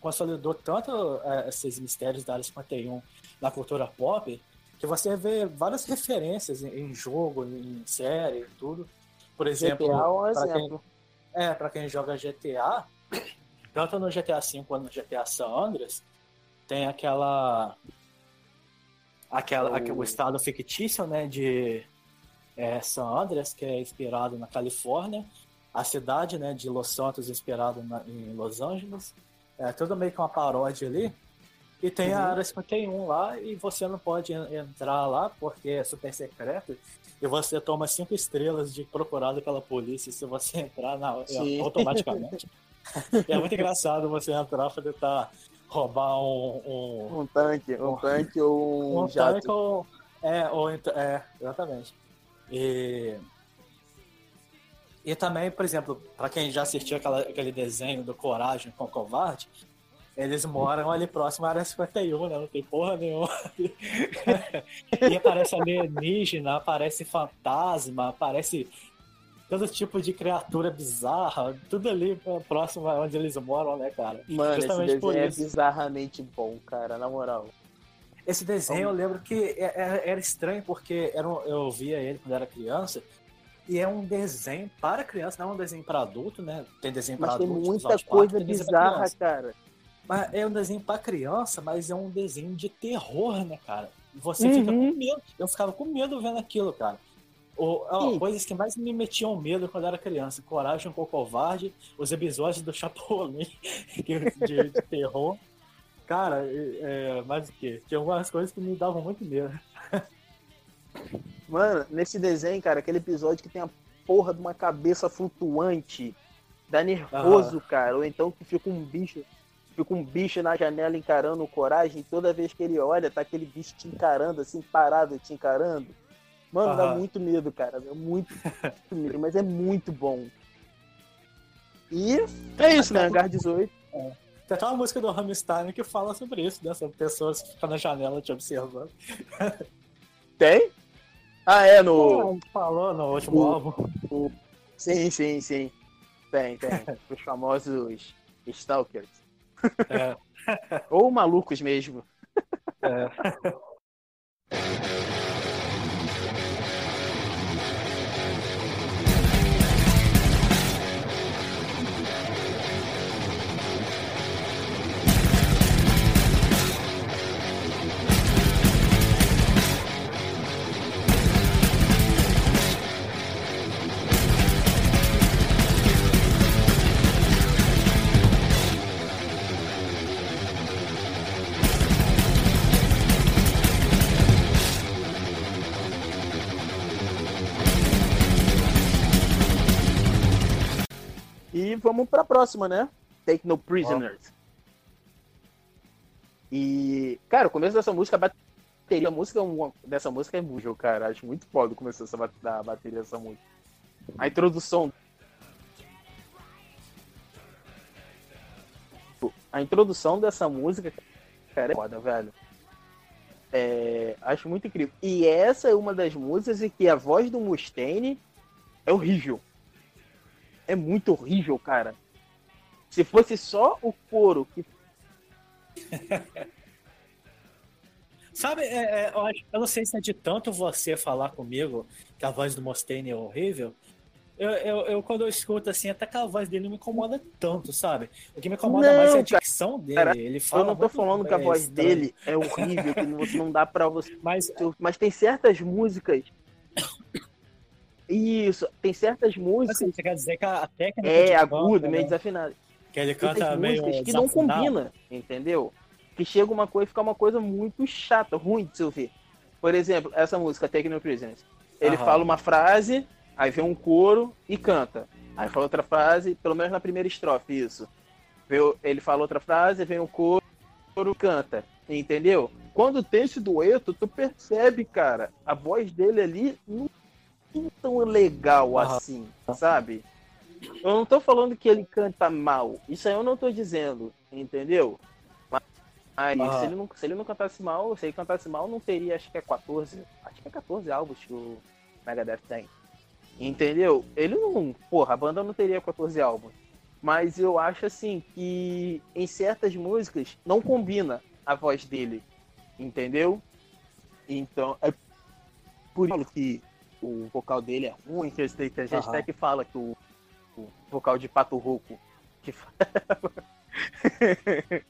consolidou tanto é, esses mistérios da área 51 na cultura pop que você vê várias referências em, em jogo, em série, tudo. Por exemplo, GTA é um exemplo. Quem, é, para quem joga GTA, tanto no GTA V quanto no GTA San Andreas, tem aquela. aquela o estado fictício né, de é, San Andreas, que é inspirado na Califórnia, a cidade né, de Los Santos, inspirado na, em Los Angeles. É tudo meio que uma paródia ali. E tem uhum. a área 51 lá e você não pode entrar lá porque é super secreto. E você toma cinco estrelas de procurado pela polícia se você entrar na, automaticamente. é muito engraçado você entrar pra tentar roubar um. Um, um tanque, um, um tanque ou um, um jato. tanque ou. É, ou, é, exatamente. E, e também, por exemplo, para quem já assistiu aquela, aquele desenho do Coragem com o Covarde, eles moram ali próximo à área 51, né? Não tem porra nenhuma. e aparece alienígena, aparece fantasma, aparece todo tipo de criatura bizarra, tudo ali próximo a onde eles moram, né, cara? Mano, Justamente esse desenho é bizarramente bom, cara, na moral. Esse desenho eu lembro que é, é, era estranho porque era um, eu via ele quando era criança e é um desenho para criança, não é um desenho para adulto, né? Tem desenho para adulto. Tem muita coisa bizarra, cara. Mas é um desenho para criança, mas é um desenho de terror, né, cara? Você uhum. fica com medo. Eu ficava com medo vendo aquilo, cara. O, ó, coisas que mais me metiam medo quando era criança. Coragem com o Covarde, os episódios do Chapolin de, de terror. Cara, é, mais o que? Tinha algumas coisas que me davam muito medo. Mano, nesse desenho, cara, aquele episódio que tem a porra de uma cabeça flutuante, dá nervoso, cara. Ou então que fica um bicho fica um bicho na janela encarando o coragem, toda vez que ele olha, tá aquele bicho te encarando, assim, parado, te encarando. Mano, dá muito medo, cara. Dá muito medo, mas é muito bom. E é isso, né? Hangar 18. É. Tem até uma música do Rammstein que fala sobre isso, né? pessoas que ficam na janela te observando. Tem? Ah, é, no. É, falou no último o, álbum. O... Sim, sim, sim. Tem, tem. Os famosos Stalkers. É. Ou malucos mesmo. É. vamos pra próxima, né? Take No Prisoners. E, cara, o começo dessa música, a bateria a música dessa música é muito, cara. Acho muito foda o começo dessa, da bateria dessa música. A introdução. A introdução dessa música, cara, é foda, velho. É, acho muito incrível. E essa é uma das músicas em que a voz do Mustaine é horrível é muito horrível, cara. Se fosse só o couro que. Sabe, é, é, eu, acho, eu, não sei se é de tanto você falar comigo que a voz do Mustaine é horrível. Eu, eu, eu, quando eu escuto assim, até que a voz dele não me incomoda tanto, sabe? O que me incomoda não, mais é a dicção dele. Cara, ele fala eu não tô falando que a voz estranho. dele é horrível, que não dá pra você. Mas, mas tem certas músicas isso, tem certas músicas. Assim, você quer dizer que a técnica. É, agudo, meio né? desafinado. Que ele canta meio. músicas que não combina, entendeu? Que chega uma coisa e fica uma coisa muito chata, ruim de se ouvir. Por exemplo, essa música, Take No Prisoners. Ele Aham. fala uma frase, aí vem um coro e canta. Aí fala outra frase, pelo menos na primeira estrofe, isso. Ele fala outra frase, vem um coro, coro canta. Entendeu? Quando tem esse dueto, tu percebe, cara, a voz dele ali não tão legal assim, sabe? Eu não tô falando que ele canta mal. Isso aí eu não tô dizendo, entendeu? Mas, se, ele não, se ele não cantasse mal, se ele cantasse mal, não teria, acho que é 14. Acho que é 14 álbuns que o Megadeth tem. Entendeu? Ele não. Porra, a banda não teria 14 álbuns. Mas eu acho assim que em certas músicas não combina a voz dele. Entendeu? Então, é por isso que o vocal dele é ruim, que a gente uhum. até que fala que o, o vocal de Pato Rouco que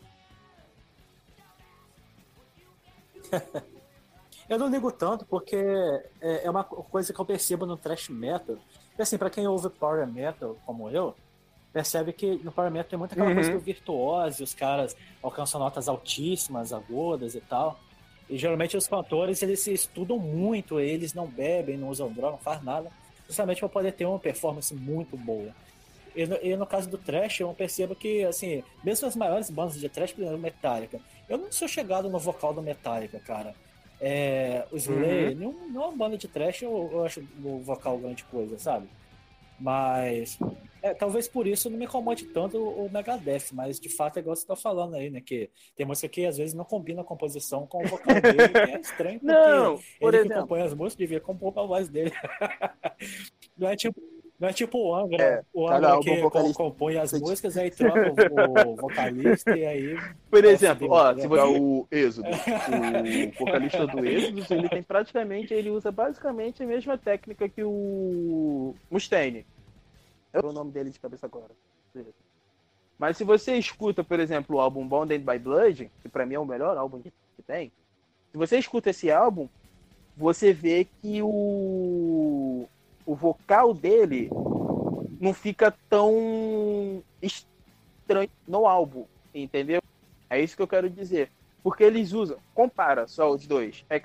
Eu não ligo tanto porque é, é uma coisa que eu percebo no thrash metal. E assim, para quem ouve power metal como eu, percebe que no power metal tem muita aquela uhum. coisa do virtuose, os caras alcançam notas altíssimas, agudas e tal. E geralmente os cantores, eles se estudam muito, eles não bebem, não usam droga, não faz nada, justamente para poder ter uma performance muito boa. E no, e no, caso do trash, eu percebo que, assim, mesmo as maiores bandas de trash, por exemplo, Metallica, eu não sou chegado no vocal do Metallica, cara. É, o Slayer, uhum. não, não é uma banda de trash, eu, eu acho o vocal grande coisa, sabe? Mas é, talvez por isso não me incomode tanto o, Megadeth, mas de fato é igual você tá falando aí, né? Que tem música que às vezes não combina a composição com o vocal dele, que é estranho, porque não, por ele exemplo... que compõe as músicas devia compor a voz dele. não é tipo. Não é tipo o Angra, é, o Angra que vocalista... compõe as músicas, aí troca o, o vocalista e aí. Por exemplo, ó, se você o Êxodo, o vocalista do Êxodo, ele tem praticamente, ele usa basicamente a mesma técnica que o Mustaine. Eu o nome dele de cabeça agora. Mas se você escuta, por exemplo, o álbum Bonded by Blood, que para mim é o melhor álbum que tem, se você escuta esse álbum, você vê que o o vocal dele não fica tão estranho no álbum, entendeu? É isso que eu quero dizer. Porque eles usam, compara só os dois. É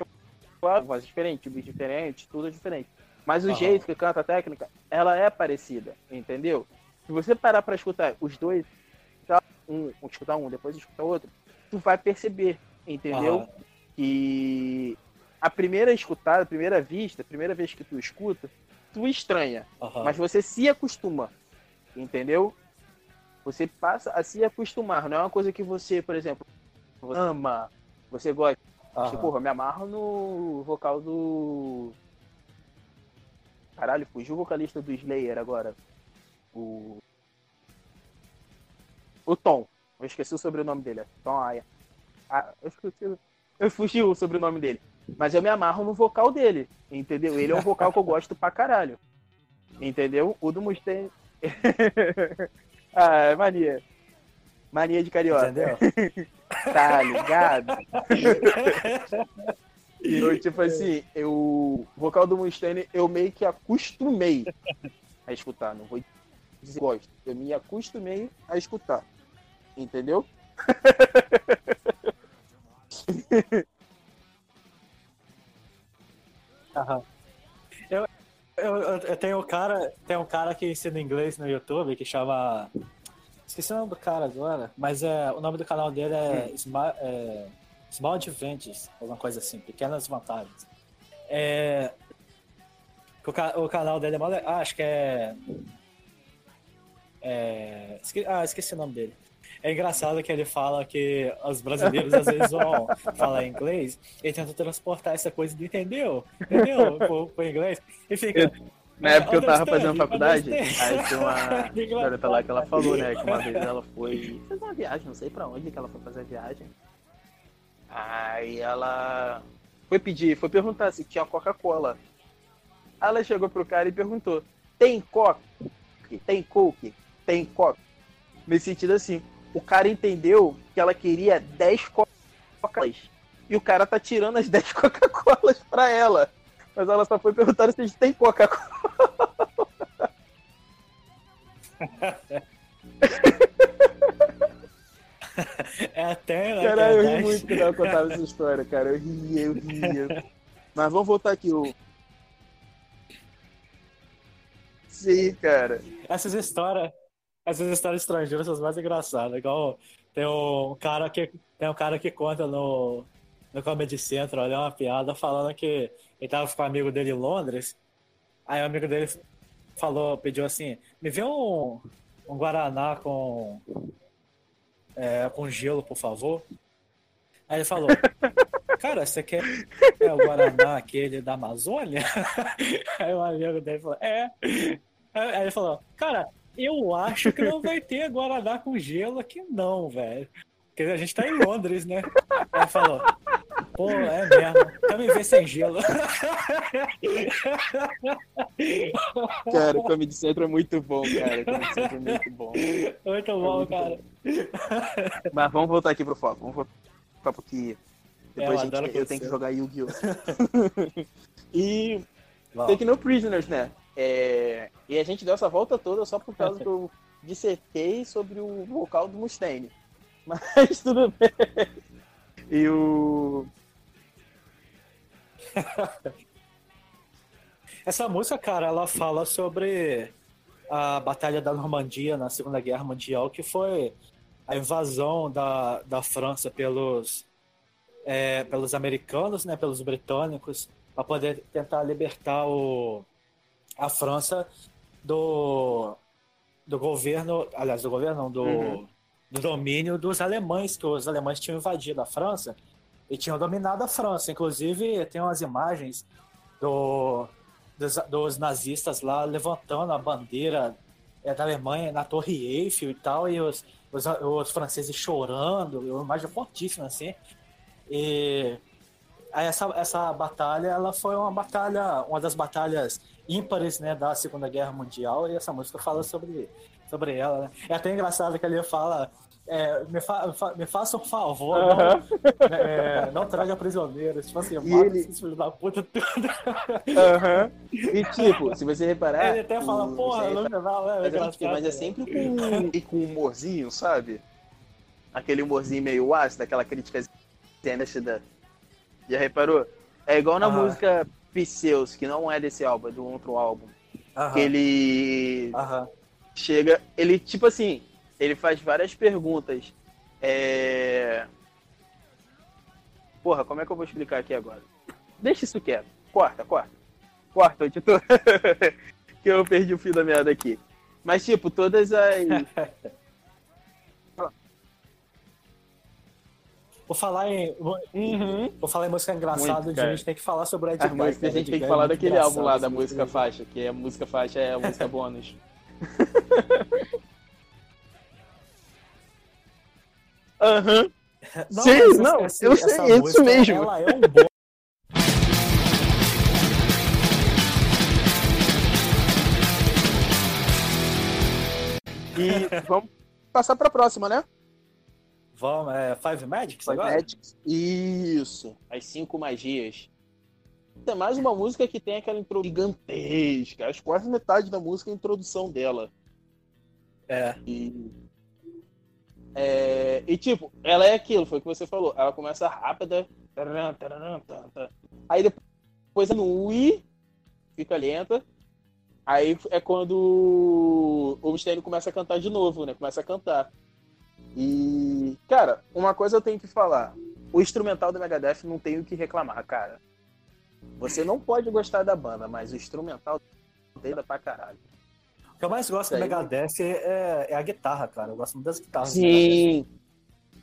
claro, voz diferente, tipo diferente, tudo é diferente. Mas o uhum. jeito que canta a técnica, ela é parecida, entendeu? Se você parar para escutar os dois, um, escutar um, depois escutar outro, tu vai perceber, entendeu? Uhum. Que a primeira escutada, a primeira vista, a primeira vez que tu escuta, tu estranha, uhum. mas você se acostuma, entendeu? Você passa a se acostumar, não é uma coisa que você, por exemplo, ama, você gosta. Uhum. Tipo, porra, me amarro no vocal do. Caralho, fugiu o vocalista do Slayer agora. O. O Tom. Eu esqueci o sobrenome dele. É Tom Aya. Ah, eu esqueci. Eu fugi o sobrenome dele. Mas eu me amarro no vocal dele, entendeu? Ele é um vocal que eu gosto pra caralho. Entendeu? O do Mustang. ah, é mania. Mania de carioca. Entendeu? tá ligado? e tipo assim, eu, o vocal do Mustaine eu meio que acostumei a escutar. Não vou dizer gosto. Eu me acostumei a escutar. Entendeu? Aham. Eu, eu, eu, tenho um cara, tem um cara que ensina inglês no YouTube que chama. Esqueci o nome do cara agora, mas é, o nome do canal dele é, hum. É Small Advantages, alguma coisa assim, pequenas vantagens. É, o, o canal dele é mal. Ah, acho que é. é esque, ah, esqueci o nome dele. É engraçado que ele fala que os brasileiros às vezes vão falar inglês e tentam transportar essa coisa de entendeu? Entendeu? Pro, pro inglês. E fica. Na época eu tava fazendo faculdade, aí tinha uma garota lá que ela falou, né? Que uma vez ela foi fazer uma viagem, não sei pra onde que ela foi fazer a viagem. Aí ela foi pedir, foi perguntar se tinha Coca-Cola. Ela chegou pro cara e perguntou: tem Coke? Tem Coke? Tem Coke? Nesse sentido assim, o cara entendeu que ela queria 10 Coca-Colas. E o cara tá tirando as 10 Coca-Colas pra ela. Mas ela só foi perguntar se tem Coca-Cola. É até. Cara, eu ri muito quando ela contava essa história, cara. Eu ria, eu ria. Mas vamos voltar aqui. O... Sim, cara. Essas histórias essas histórias estrangeiras são as mais engraçadas. Igual tem um cara que, tem um cara que conta no, no Comedy Central, é uma piada, falando que ele tava com um amigo dele em Londres. Aí o amigo dele falou, pediu assim, me vê um, um Guaraná com, é, com gelo, por favor. Aí ele falou, cara, você quer é, o Guaraná aquele da Amazônia? Aí o amigo dele falou, é. Aí ele falou, cara, eu acho que não vai ter Guaraná com gelo aqui, não, velho. Porque a gente tá em Londres, né? Aí falou, pô, é mesmo. Quer me ver sem gelo. Cara, o Comedy Central é muito bom, cara. O Comedy Central é muito bom. Muito bom, é muito cara. Bom. Mas vamos voltar aqui pro foco. Vamos voltar porque depois é, eu, gente, eu tenho que jogar Yu-Gi-Oh! e tem que no Prisoners, né? É, e a gente deu essa volta toda só por causa que eu dissertei sobre o vocal do Mustaine. Mas tudo bem. E o. Essa música, cara, ela fala sobre a Batalha da Normandia na Segunda Guerra Mundial, que foi a invasão da, da França pelos é, pelos americanos, né, pelos britânicos, para poder tentar libertar o, a França do, do governo, aliás, do governo, não, do, uhum. Do domínio dos alemães, que os alemães tinham invadido a França e tinham dominado a França. Inclusive, tem umas imagens do, dos, dos nazistas lá levantando a bandeira é, da Alemanha na Torre Eiffel e tal, e os, os, os franceses chorando, uma imagem fortíssima assim. E essa, essa batalha, ela foi uma batalha, uma das batalhas ímpares, né, da Segunda Guerra Mundial, e essa música fala sobre, sobre ela, né? É até engraçado que ele fala é, me, fa, me faça um favor, uh -huh. não, é, não, traga prisioneiros. Tipo assim, mata ele... esses filhos da puta tudo. Uh -huh. E tipo, se você reparar. Ele até fala, porra, não, não, é, mas, é, mas é sempre com, e com humorzinho, sabe? Aquele humorzinho meio ácido, aquela crítica da. Já reparou? É igual na uh -huh. música Pseus, que não é desse álbum, é do outro álbum. Que ele chega, ele tipo assim, ele faz várias perguntas. É... Porra, como é que eu vou explicar aqui agora? Deixa isso quieto. Corta, corta. Corta, editor. que eu perdi o fio da merda aqui. Mas, tipo, todas as. Vou falar em. Uhum. Vou falar em música engraçada, a gente tem que falar sobre Ed Guy. A gente tem que falar daquele álbum lá da música faixa, que é a música faixa é a música bônus. Aham. Uhum. Sim, não, eu sei, é isso mesmo. Ela é um bom. E vamos passar para a próxima, né? Vamos, é Five Magics Five agora? Magics. Isso, as cinco magias. É mais uma música que tem aquela introdução gigantesca. Acho quase metade da música é a introdução dela. É. E é, e tipo, ela é aquilo, foi o que você falou. Ela começa rápida. Aí depois no I fica lenta. Aí é quando o Mustaine começa a cantar de novo, né? Começa a cantar. E, cara, uma coisa eu tenho que falar. O instrumental do Megadeth não tenho o que reclamar, cara. Você não pode gostar da banda, mas o instrumental dele é pra caralho. O que eu mais gosto do Megadeth é, é, a guitarra, cara. Eu gosto muito das guitarras. Sim.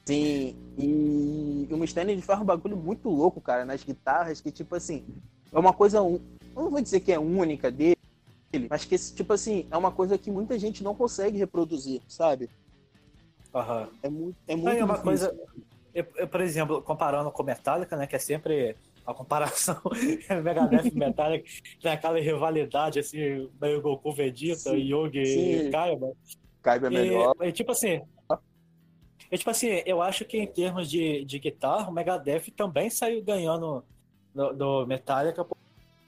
Sim. E o Mustaine faz um bagulho muito louco, cara, nas guitarras, que, tipo assim, é uma coisa. Eu não vou dizer que é única dele, mas que, tipo assim, é uma coisa que muita gente não consegue reproduzir, sabe? Aham. É muito, é muito é uma coisa. Eu, eu, por exemplo, comparando com Metallica, né, que é sempre a comparação Megadeth e Metallica tem aquela rivalidade assim, meio Goku Vegeta, Yogi e Kaiba. Kaiba é melhor. E, tipo assim, e, tipo assim, eu acho que em termos de, de guitarra, o Megadeth também saiu ganhando do, do Metallica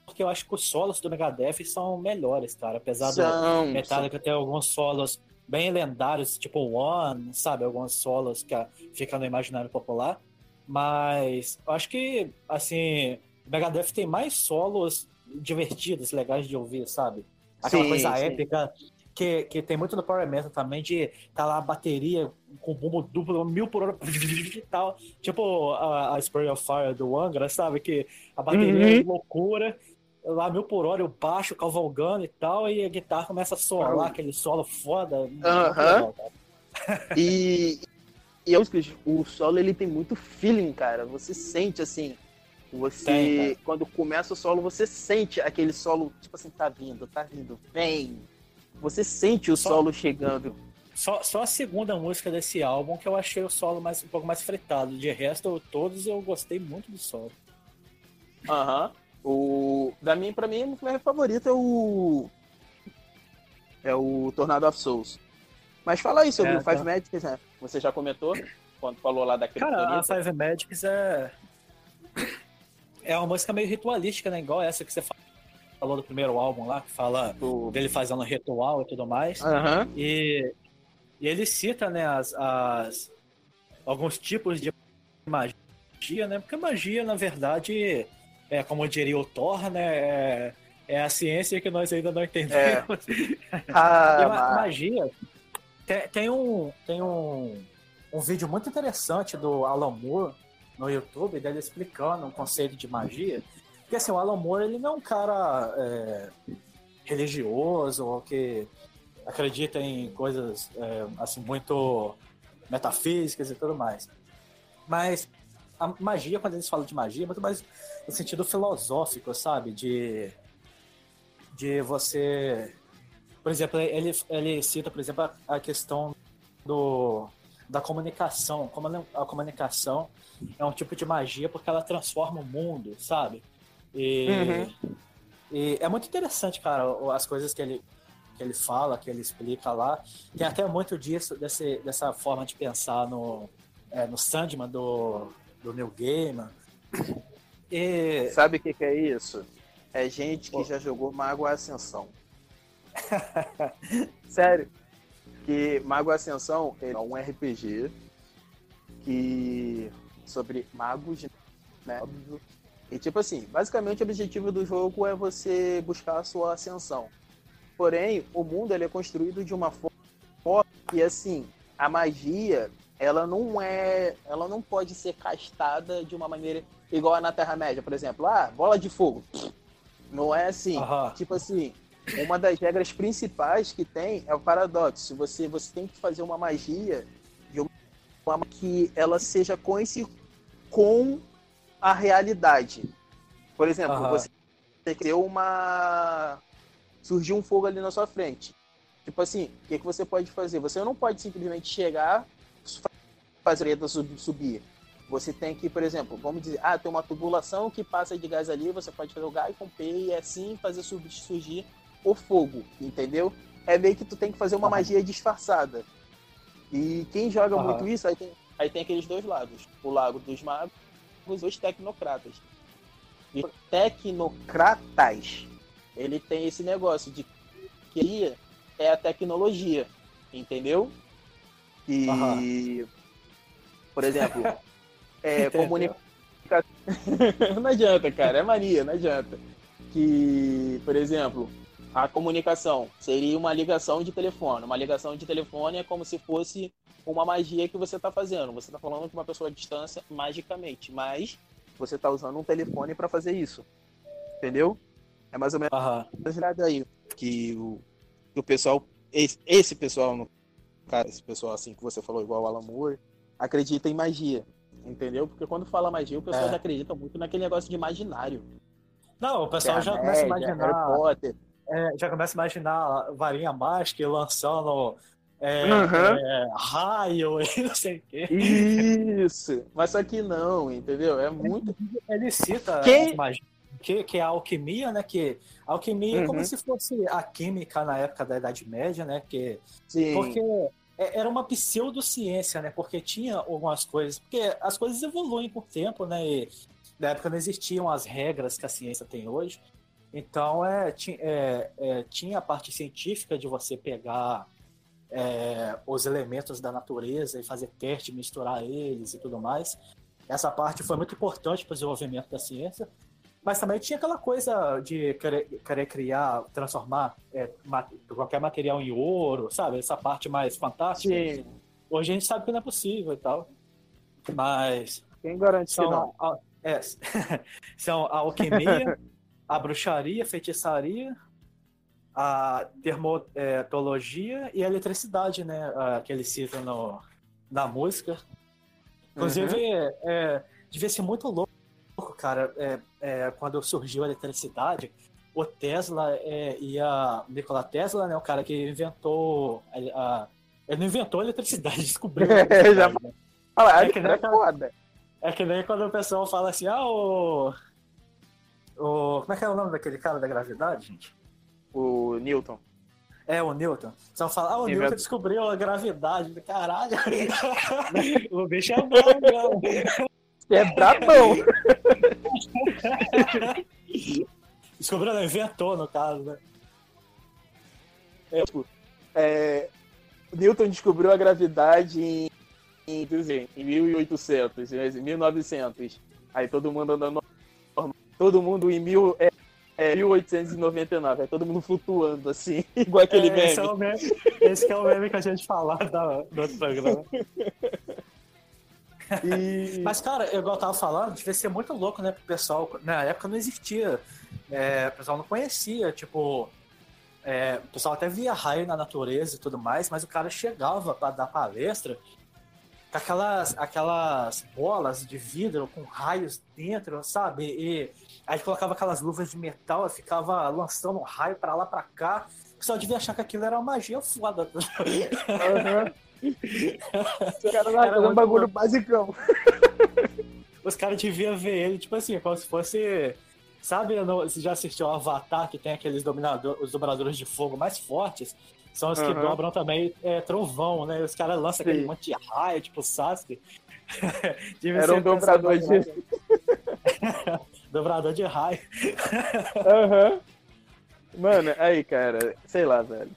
porque eu acho que os solos do Megadeth são melhores, cara. Apesar são, do Metallica são. ter alguns solos bem lendários, tipo One, sabe? Alguns solos que ficam no imaginário popular. Mas eu acho que, assim, o Megadeth tem mais solos divertidos, legais de ouvir, sabe? Aquela sim, coisa sim. épica que, que tem muito no Power Metal também, de tá lá a bateria com bumbo duplo, mil por hora e tal. Tipo a, a Spray of Fire do Angra, sabe? Que a bateria uhum. é loucura, lá mil por hora, o baixo cavalgando e tal, e a guitarra começa a solar, uhum. aquele solo foda. Uhum. e, e o solo ele tem muito feeling, cara. Você sente assim. Você, tem, quando começa o solo, você sente aquele solo, tipo assim, tá vindo, tá vindo, vem. Você sente o só, solo chegando. Só, só a segunda música desse álbum que eu achei o solo mais, um pouco mais fretado. De resto, todos eu gostei muito do solo. Aham. O, da mim, pra mim, o meu favorito é o. É o Tornado of Souls. Mas fala aí sobre é, o Five tá. Magics, né? Você já comentou quando falou lá da Cara, a Five Magics é. É uma música meio ritualística, né? Igual essa que você falou do primeiro álbum lá, que fala o... dele fazendo ritual e tudo mais. Uhum. E, e ele cita, né, as, as, alguns tipos de magia, né? Porque magia, na verdade, é como diria o Thor, né? É, é a ciência que nós ainda não entendemos. É. Ah, magia tem, tem, um, tem um, um vídeo muito interessante do Alan Moore no YouTube dele explicando um conceito de magia. Porque assim, o Alan Moore ele não é um cara é, religioso ou que acredita em coisas é, assim muito metafísicas e tudo mais. Mas a magia, quando eles falam de magia, é muito mais no sentido filosófico, sabe? De, de você. Por exemplo, ele, ele cita, por exemplo, a questão do, da comunicação. Como a comunicação é um tipo de magia porque ela transforma o mundo, sabe? E, uhum. e é muito interessante, cara, as coisas que ele, que ele fala, que ele explica lá. Tem até muito disso, desse, dessa forma de pensar no, é, no Sandman do, do New Gamer. E... Sabe o que, que, é isso? É gente que Pô. já jogou Mago Ascensão. Sério. Que Mago Ascensão é um RPG que sobre magos, né? E tipo assim, basicamente o objetivo do jogo é você buscar a sua ascensão. Porém, o mundo ele é construído de uma forma que assim, a magia, ela não é, ela não pode ser castada de uma maneira igual na Terra Média, por exemplo, ah, bola de fogo. Não é assim. Uhum. Tipo assim, uma das regras principais que tem é o paradoxo. Você você tem que fazer uma magia de uma forma que ela seja coincidente com a realidade. Por exemplo, uhum. você ter uma surgiu um fogo ali na sua frente. Tipo assim, o que, que você pode fazer? Você não pode simplesmente chegar, fazer a subir. Você tem que, por exemplo, vamos dizer, ah, tem uma tubulação que passa de gás ali, você pode fazer o gás com P e assim fazer surgir o fogo, entendeu? É meio que tu tem que fazer uma magia disfarçada. E quem joga uhum. muito isso, aí tem, aí tem aqueles dois lados. O lado dos magos e os tecnocratas. E tecnocratas ele tem esse negócio de que é a tecnologia, entendeu? E, uhum. por exemplo, é, comunicação. não adianta, cara, é mania, não adianta. Que, por exemplo, a comunicação seria uma ligação de telefone. Uma ligação de telefone é como se fosse uma magia que você está fazendo. Você está falando com uma pessoa à distância magicamente, mas você está usando um telefone para fazer isso. Entendeu? É mais ou menos uhum. aí que o, que o pessoal, esse, esse pessoal, no cara, esse pessoal assim que você falou, igual o Alan Moore, acredita em magia. Entendeu? Porque quando fala magia, o pessoal é. já acredita muito naquele negócio de imaginário. Não, o pessoal já começa a imaginar. É, já começa a imaginar varinha mágica lançando é, uhum. é, raio e não sei o quê. Isso! Mas só que não, entendeu? É muito. Ele cita magia que, que é a alquimia, né? Que a alquimia uhum. é como uhum. se fosse a química na época da Idade Média, né? Que, Sim. Porque é, era uma pseudociência, né? Porque tinha algumas coisas. Porque as coisas evoluem por tempo, né? E na época não existiam as regras que a ciência tem hoje. Então, é, tinha, é, é, tinha a parte científica de você pegar é, os elementos da natureza e fazer teste, misturar eles e tudo mais. Essa parte foi muito importante para o desenvolvimento da ciência. Mas também tinha aquela coisa de querer, querer criar, transformar é, qualquer material em ouro, sabe? Essa parte mais fantástica. Sim. Hoje a gente sabe que não é possível e tal. Mas. Quem garante são, que não? A, é, são a alquimia, a bruxaria, a feitiçaria, a termotologia e a eletricidade, né? que ele cita no, na música. Inclusive, uhum. é, devia ser muito louco cara, é, é, quando surgiu a eletricidade, o Tesla é, e a Nikola Tesla, né, o cara que inventou a, a ele não inventou a eletricidade, descobriu. É, já né? fala, é, que nem, é foda. É que nem quando o pessoal fala assim, ah, o, o. Como é que é o nome daquele cara da gravidade, gente? O Newton. É, o Newton. Só fala, ah, o. Newton descobriu a gravidade. Caralho, o bicho é bom, você é brabão. Descobriu, não, inventou, no caso, né? É, tipo, é, Newton descobriu a gravidade em, em, em 1800, em 1900. Aí todo mundo andando todo mundo em mil, é, é, 1899, é todo mundo flutuando assim, igual aquele é, meme. Esse é, o meme. esse é o meme que a gente falar da, do outro programa. E... Mas, cara, igual eu tava falando, devia ser muito louco, né, pro pessoal. Na época não existia. É, o pessoal não conhecia, tipo. É, o pessoal até via raio na natureza e tudo mais, mas o cara chegava para dar palestra com aquelas, aquelas bolas de vidro com raios dentro, sabe? E aí colocava aquelas luvas de metal ficava lançando um raio para lá para cá. O pessoal devia achar que aquilo era uma magia foda. Uhum. Os caras fazendo um bagulho bom. basicão. Os caras deviam ver ele, tipo assim, como se fosse. Sabe, você já assistiu o Avatar, que tem aqueles dominadores, os dobradores de fogo mais fortes? São os que uhum. dobram também é, trovão, né? Os caras lançam Sim. aquele monte de raio, tipo Sasuke. Era um dobrador de. dobrador de raio. Aham. Uhum. Mano, aí, cara, sei lá, velho.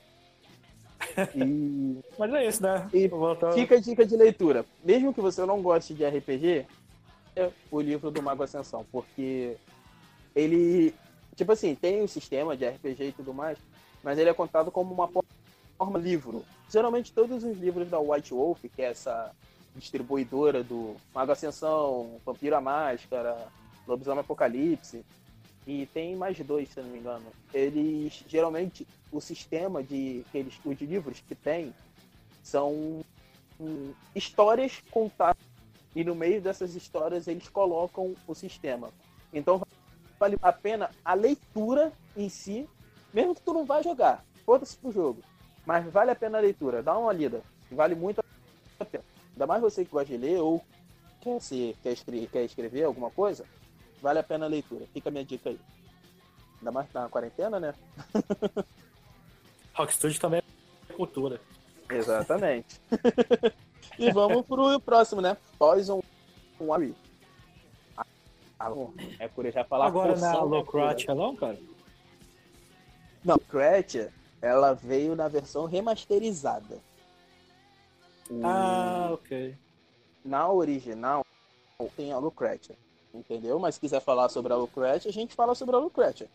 E... Mas é isso, né? E fica a dica de leitura. Mesmo que você não goste de RPG, é o livro do Mago Ascensão, porque ele, tipo assim, tem um sistema de RPG e tudo mais, mas ele é contado como uma forma livro. Geralmente todos os livros da White Wolf, que é essa distribuidora do Mago Ascensão, Vampiro à Máscara, Lobisomem Apocalipse, e tem mais dois, se não me engano. Eles geralmente o sistema de eles, os livros que tem são hum, histórias contadas e no meio dessas histórias eles colocam o sistema. Então vale a pena a leitura em si, mesmo que tu não vá jogar, foda-se pro jogo, mas vale a pena a leitura, dá uma lida, vale muito a pena. Ainda mais você que gosta de ler ou quer, se, quer, escrever, quer escrever alguma coisa, Vale a pena a leitura. Fica a minha dica aí. Ainda mais na quarentena, né? Rock Studio também é cultura. Exatamente. e vamos pro próximo, né? Poison Wari. Ah, é por já falar Agora na Locratia não, cara? Não, Kratia, ela veio na versão remasterizada. Ah, ok. Na original tem a Lucretia entendeu? Mas se quiser falar sobre a Lucretia, a gente fala sobre a Lucretia.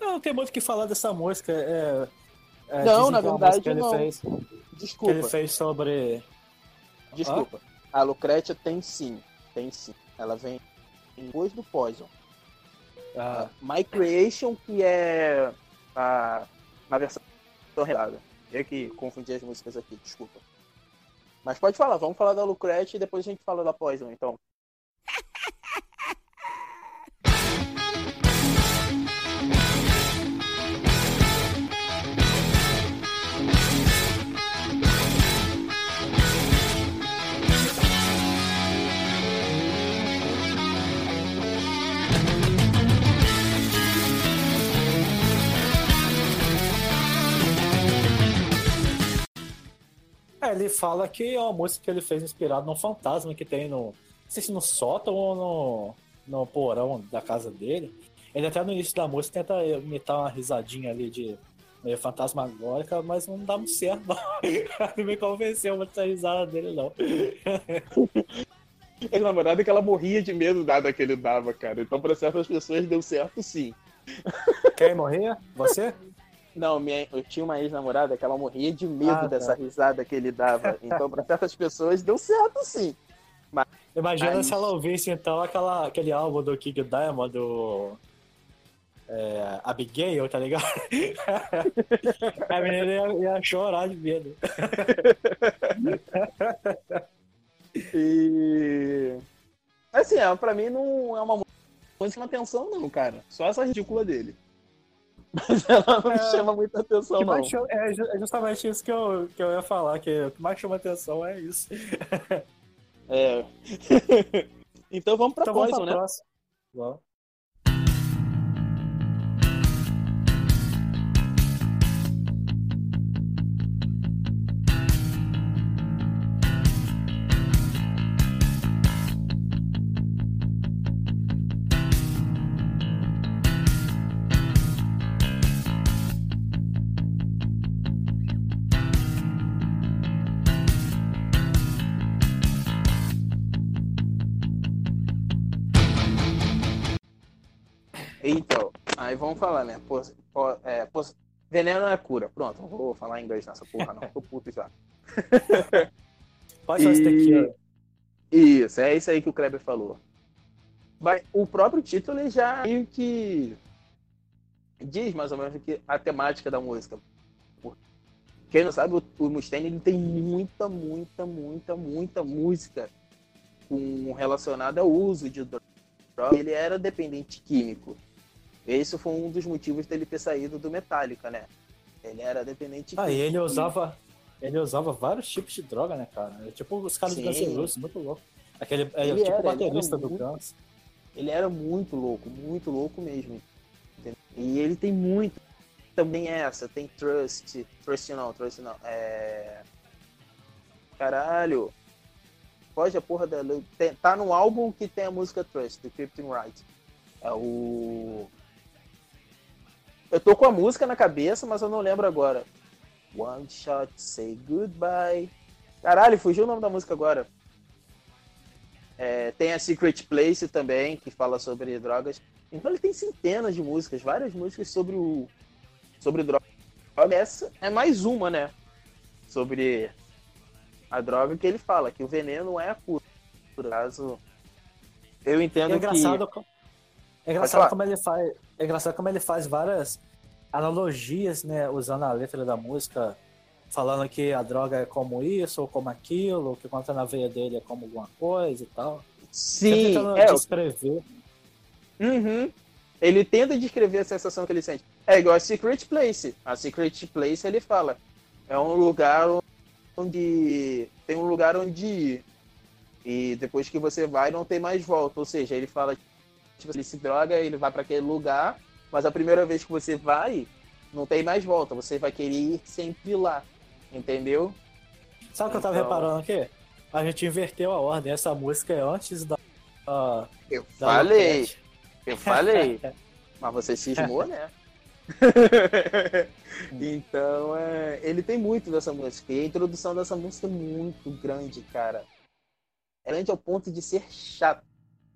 Não, tem muito o que falar dessa música. É, é, não, na é verdade, não. Fez, Desculpa. Que ele fez sobre. Desculpa. Ah? A Lucretia tem sim. Tem sim. Ela vem depois do Poison. Ah. Uh, My Creation, que é a, a versão relada. Eu que confundi as músicas aqui, desculpa. Mas pode falar, vamos falar da Lucretia e depois a gente fala da Poison, então. É, ele fala que é uma música que ele fez inspirado num fantasma que tem no. Não sei se no sótão ou no, no porão da casa dele. Ele até no início da música tenta imitar uma risadinha ali de meio fantasmagórica, mas não dá muito certo, não. me convenceu muito essa risada dele, não. É namorada que ela morria de medo dada que ele dava, cara. Então, para certas pessoas, deu certo sim. Quem morria? Você? Não, minha, eu tinha uma ex-namorada que ela morria de medo ah, tá. dessa risada que ele dava. Então, para certas pessoas, deu certo sim. Mas, Imagina aí... se ela ouvisse, então, aquela, aquele álbum do King Diamond, do. É, Abigail, tá ligado? a menina ia, ia chorar de medo. e. Assim, é, pra mim não é uma música atenção, não, cara. Só essa ridícula dele. Mas ela não é, chama muita atenção, não. Chama, é, é justamente isso que eu, que eu ia falar, que o que mais chama atenção é isso. É. então vamos pra então Poison, vamos pra né? Próxima. Vamos falar, né? Pos, pos, é, pos, veneno é cura. Pronto, não vou falar inglês nessa porra, não. Tô puto já. Pode e... Isso, é isso aí que o Kleber falou. Mas o próprio título já meio que diz mais ou menos que a temática da música. Quem não sabe, o Mustaine ele tem muita, muita, muita, muita música com relacionada ao uso de drogas. Ele era dependente químico. Esse foi um dos motivos dele ter saído do Metallica, né? Ele era dependente Ah, e ele usava ele usava vários tipos de droga, né, cara? É tipo os caras Sim. do Guns N' Roses, muito louco. Aquele, é, ele tipo era, baterista do Guns. Ele era muito louco, muito louco mesmo. E ele tem muito. Também essa, tem Trust. Trust não, Trust não. É. Caralho. Pode a porra da. Tem, tá no álbum que tem a música Trust, do Krypton Right. É o. Eu tô com a música na cabeça, mas eu não lembro agora. One shot, say goodbye. Caralho, fugiu o nome da música agora. É, tem a Secret Place também, que fala sobre drogas. Então ele tem centenas de músicas, várias músicas sobre o sobre droga. Essa é mais uma, né? Sobre a droga que ele fala, que o veneno é a cura. Por caso, eu entendo é engraçado, que... É engraçado como ele faz, é engraçado como ele faz várias analogias, né, usando a letra da música, falando que a droga é como isso ou como aquilo, que quando tá na veia dele é como alguma coisa e tal. Sim, é. Descrever. Uhum. Ele tenta descrever a sensação que ele sente. É igual a Secret Place. A Secret Place ele fala. É um lugar onde. Tem um lugar onde ir. E depois que você vai, não tem mais volta. Ou seja, ele fala tipo, ele se droga, ele vai para aquele lugar, mas a primeira vez que você vai, não tem mais volta. Você vai querer ir sempre lá. Entendeu? Sabe o que eu tava então... reparando aqui? A gente inverteu a ordem. Essa música é antes da. Uh, eu da falei. Eu falei. mas você cismou, né? então, é, ele tem muito dessa música. E a introdução dessa música é muito grande, cara. É grande ao ponto de ser chato.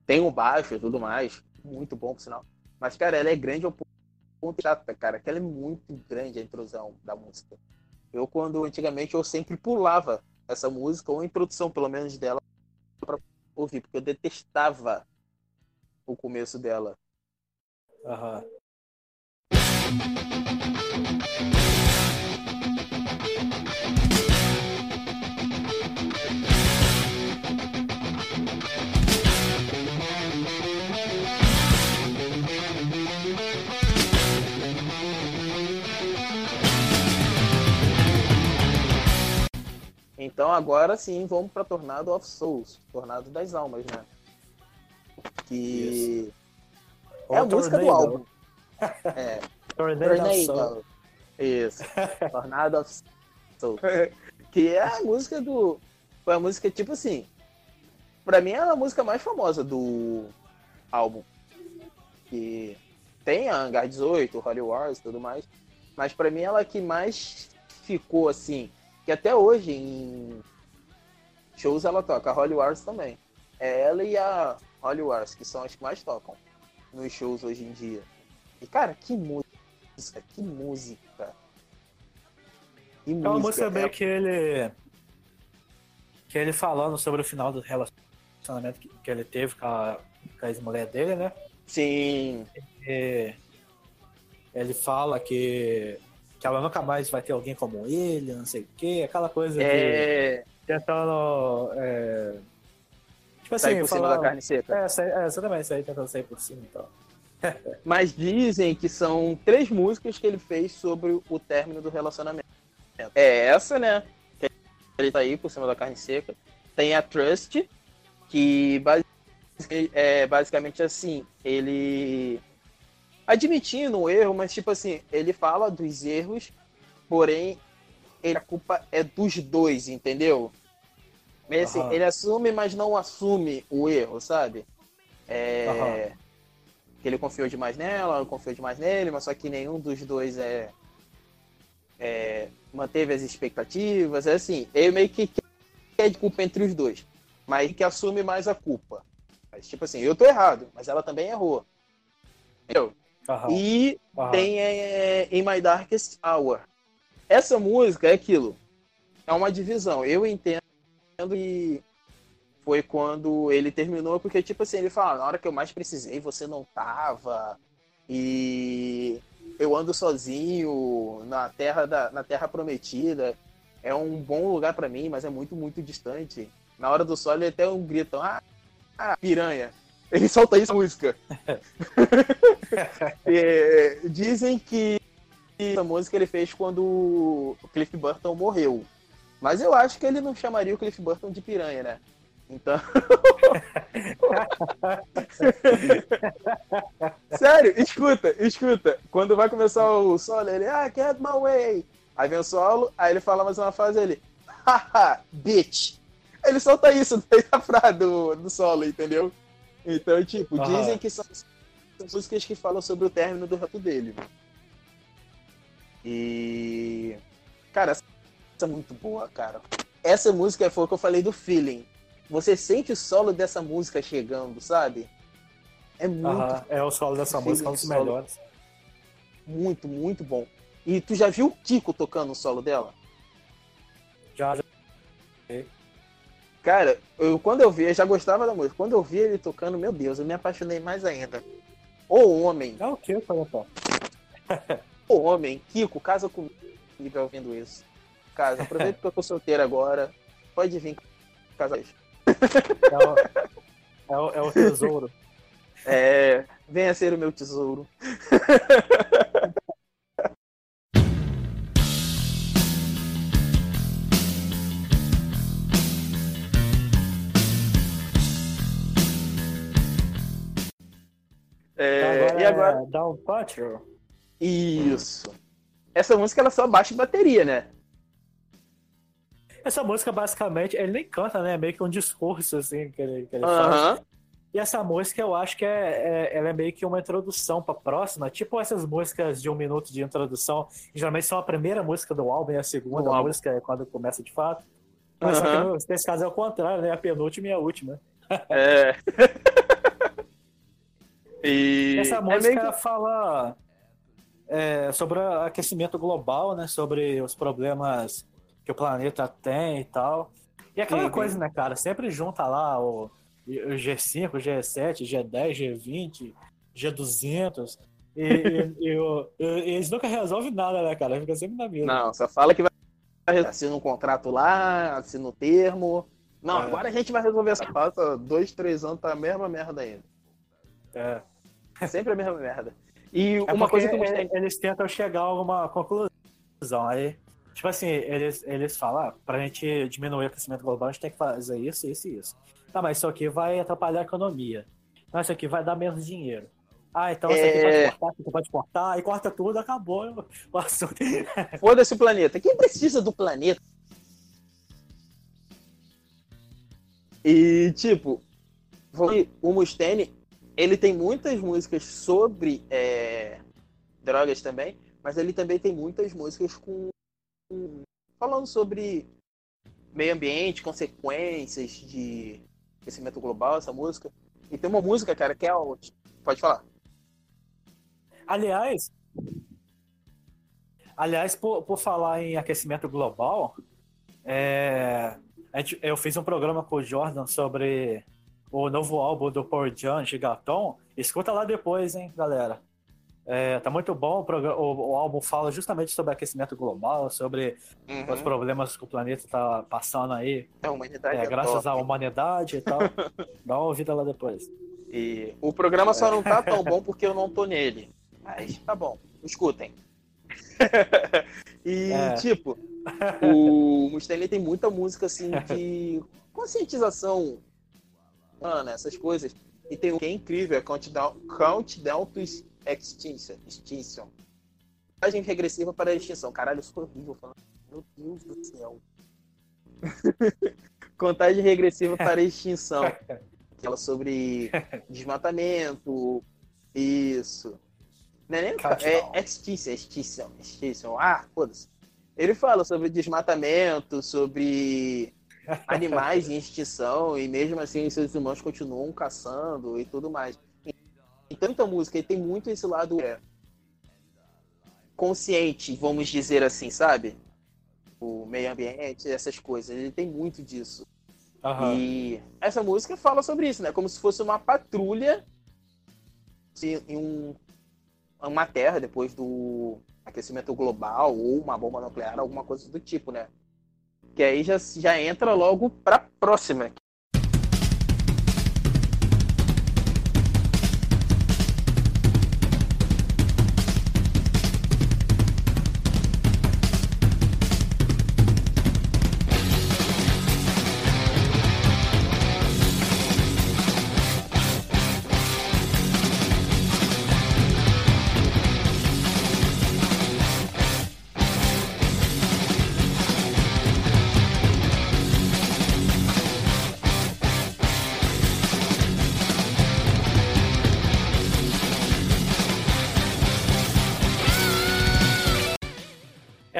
Tem o baixo e tudo mais. Muito bom, por sinal. Mas, cara, ela é grande ao ponto cara. Que ela é muito grande a introdução da música. Eu, quando antigamente, eu sempre pulava essa música, ou a introdução, pelo menos, dela, pra ouvir, porque eu detestava o começo dela. Aham. Então agora sim vamos para Tornado of Souls, Tornado das Almas, né? Que Isso. é a música do álbum. É. Tornado, Tornado. Isso. Tornado of Souls. Que é a música do. Foi a música, tipo assim. Pra mim é a música mais famosa do álbum. Que tem a Hangar 18, Holy Wars e tudo mais. Mas pra mim ela que mais ficou assim que até hoje em shows ela toca, a Holly Wars também. É ela e a Holly Wars, que são as que mais tocam nos shows hoje em dia. E cara, que música, que música. Que música. É uma música bem que ele. Que ele falando sobre o final do relacionamento que, que ele teve com a, com a ex-mulher dele, né? Sim. E, ele fala que que ela nunca mais vai ter alguém como ele, não sei o quê, aquela coisa é... de tentando. É... Tipo sair assim, por falar... cima da carne seca. É, sai, é, exatamente, sair tentando sair por cima e tal. Mas dizem que são três músicas que ele fez sobre o término do relacionamento. É essa, né? Que ele tá aí por cima da carne seca. Tem a Trust, que é basicamente assim, ele admitindo o erro, mas tipo assim, ele fala dos erros, porém ele, a culpa é dos dois, entendeu? Assim, uhum. Ele assume, mas não assume o erro, sabe? É, uhum. Que ele confiou demais nela, confiou demais nele, mas só que nenhum dos dois é, é manteve as expectativas. É assim, ele meio que quer de culpa entre os dois, mas que assume mais a culpa. Mas, tipo assim, eu tô errado, mas ela também errou. Entendeu? Uhum. E uhum. tem é, In My Darkest Hour. Essa música é aquilo. É uma divisão. Eu entendo que foi quando ele terminou, porque, tipo assim, ele fala, na hora que eu mais precisei, você não tava. E eu ando sozinho na terra, da, na terra prometida. É um bom lugar para mim, mas é muito, muito distante. Na hora do sol, ele até um grito, ah, ah piranha. Ele solta isso música. é, dizem que essa música ele fez quando o Cliff Burton morreu. Mas eu acho que ele não chamaria o Cliff Burton de piranha, né? Então. Sério, escuta, escuta. Quando vai começar o solo, ele, ah, get my way. Aí vem o solo, aí ele fala mais uma frase, ele, haha, bitch. Ele solta isso daí da frase do, do solo, entendeu? Então, tipo, dizem que são, são músicas que falam sobre o término do rato dele. E. Cara, essa é muito boa, cara. Essa música foi o que eu falei do feeling. Você sente o solo dessa música chegando, sabe? É muito. É o solo dessa música, é um dos melhores. Muito, muito bom. E tu já viu o Kiko tocando o solo dela? Já, já. Cara, eu, quando eu vi, eu já gostava da música. Quando eu vi ele tocando, meu Deus, eu me apaixonei mais ainda. O homem. É o que, o homem, Kiko, casa comigo ouvindo isso. Casa, aproveita que eu tô solteiro agora. Pode vir casar. É o, é o, é o tesouro. É, venha ser o meu tesouro. agora e agora? É Down Patrol. Isso. Essa música ela só baixa bateria, né? Essa música, basicamente, ele nem canta, né? É meio que um discurso, assim, que ele, que ele uh -huh. faz. E essa música, eu acho que é, é, ela é meio que uma introdução pra próxima. Tipo essas músicas de um minuto de introdução. geralmente são a primeira música do álbum e a segunda música é quando começa de fato. Mas uh -huh. nesse caso é o contrário, né? A penúltima e a última. É. E essa é música é que... fala é, sobre o aquecimento global, né? Sobre os problemas que o planeta tem e tal. E aquela uhum. coisa, né, cara? Sempre junta lá o, o G5, o G7, G10, G20, G200. E, e, e, e, eles nunca resolvem nada, né, cara? Fica sempre na mesma. Não, só fala que vai assina um contrato lá, assina o um termo. Não, é. agora a gente vai resolver essa pauta. Dois, três anos tá a mesma merda ainda. É. Sempre a mesma merda. E é uma coisa que eu gostei... Eles tentam chegar a alguma conclusão. Aí, tipo assim, eles, eles falam, ah, pra gente diminuir o aquecimento global, a gente tem que fazer isso, isso e isso. Tá, mas isso aqui vai atrapalhar a economia. Isso aqui vai dar menos dinheiro. Ah, então isso aqui é... pode cortar, isso aqui pode cortar, aí corta tudo, acabou o assunto. Foda-se o planeta. Quem precisa do planeta? E, tipo, o Mustaine, ele tem muitas músicas sobre é, drogas também, mas ele também tem muitas músicas com falando sobre meio ambiente, consequências de aquecimento global, essa música. E tem uma música, cara, que é o... Pode falar. Aliás, aliás, por, por falar em aquecimento global, é, eu fiz um programa com o Jordan sobre o novo álbum do Paul John, Gigaton. Escuta lá depois, hein, galera. É, tá muito bom. O, o, álbum fala justamente sobre aquecimento global, sobre uhum. os problemas que o planeta tá passando aí. A humanidade é, é graças top. à humanidade e tal. Dá uma ouvida lá depois. E o programa só não tá tão bom porque eu não tô nele. Mas tá bom, escutem. e, é. tipo, o Mustaine tem muita música assim de conscientização Ana, essas coisas. E tem o que é incrível, é Countdown, Countdown to Extinction. extinction. Contagem regressiva para a extinção. Caralho, isso foi horrível falando. Meu Deus do céu. Contagem regressiva para a extinção. Fala sobre desmatamento. Isso. Não é nem é extinção, extinção, extinção. Ah, foda-se. Ele fala sobre desmatamento, sobre animais em extinção e mesmo assim os seres humanos continuam caçando e tudo mais. Em tanta música, e tem muito esse lado é, consciente, vamos dizer assim, sabe? O meio ambiente, essas coisas. Ele tem muito disso. Uhum. E essa música fala sobre isso, né? Como se fosse uma patrulha em um, uma terra depois do aquecimento global ou uma bomba nuclear, alguma coisa do tipo, né? Que aí já, já entra logo pra próxima,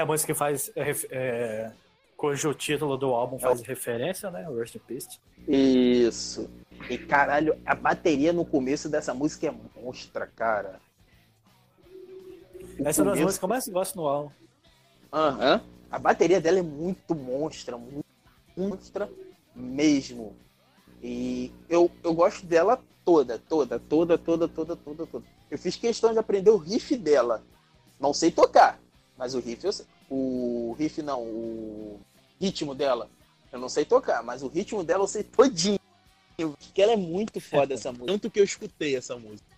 música que faz. É, é, cujo título do álbum faz referência, né? Rust in Peace. Isso. E caralho, a bateria no começo dessa música é monstra, cara. O Essa é uma das músicas que eu mais gosto no álbum. Aham. Uhum. A bateria dela é muito monstra, muito monstra mesmo. E eu, eu gosto dela toda, toda, toda, toda, toda, toda, toda. Eu fiz questão de aprender o riff dela. Não sei tocar, mas o riff eu sei o riff não, o ritmo dela. Eu não sei tocar, mas o ritmo dela eu sei todinho. Porque ela é muito foda essa música. Tanto que eu escutei essa música.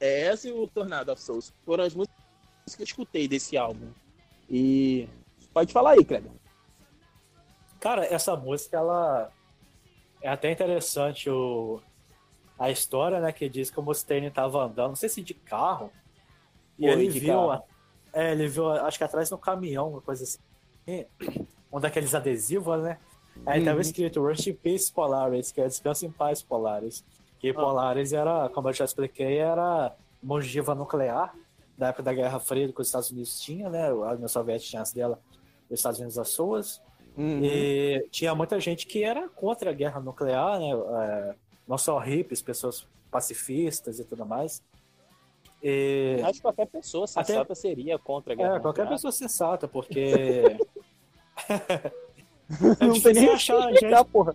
É essa e o Tornado of Souls. Foram as músicas que eu escutei desse álbum. E pode falar aí, Kleber. Cara, essa música ela é até interessante o a história, né, que diz que o Mustaine estava andando, não sei se de carro, e Pô, ele viu carro. É, ele viu, acho que atrás no caminhão, uma coisa assim. Um daqueles adesivos, né? Aí uhum. tava escrito Rest in Peace Polaris, que é Descanso em Paz Polaris. Que ah. Polaris era, como eu já expliquei, era uma ogiva nuclear da época da Guerra Fria que os Estados Unidos tinha, né? A União Soviética tinha as dela, os Estados Unidos as suas. Uhum. E tinha muita gente que era contra a guerra nuclear, né? É, não só hippies, pessoas pacifistas e tudo mais. E... Acho que qualquer pessoa sensata Até... seria contra a guerra. É, qualquer pessoa sensata, porque. é não tem nem achar gente. Porra.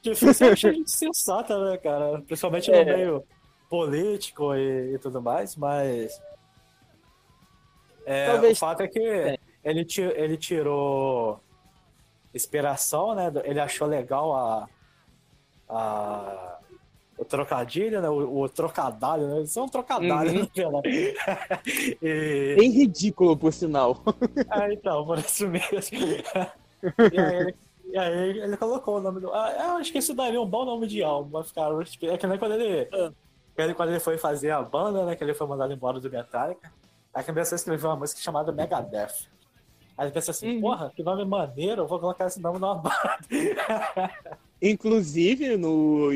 Difícil achar gente sensata, né, cara? Principalmente é. no meio político e, e tudo mais, mas. É, Talvez... O fato é que é. Ele, ele tirou inspiração, né? Ele achou legal a, a o trocadilho, né? O, o trocadalho, né? Isso é um trocadalho, uhum. né? e... Bem ridículo, por sinal. Ah, então, por isso mesmo. e, aí, ele, e aí ele colocou o nome do. Ah, eu acho que isso daria um bom nome de álbum. Vai ficar. É que nem quando ele. Ah. Quando ele foi fazer a banda, né? Que ele foi mandado embora do Metallica. Aí começou a escrever uma música chamada Megadeth. Aí ele pensa assim, uhum. porra, que nome maneiro, eu vou colocar esse nome numa banda. Inclusive, no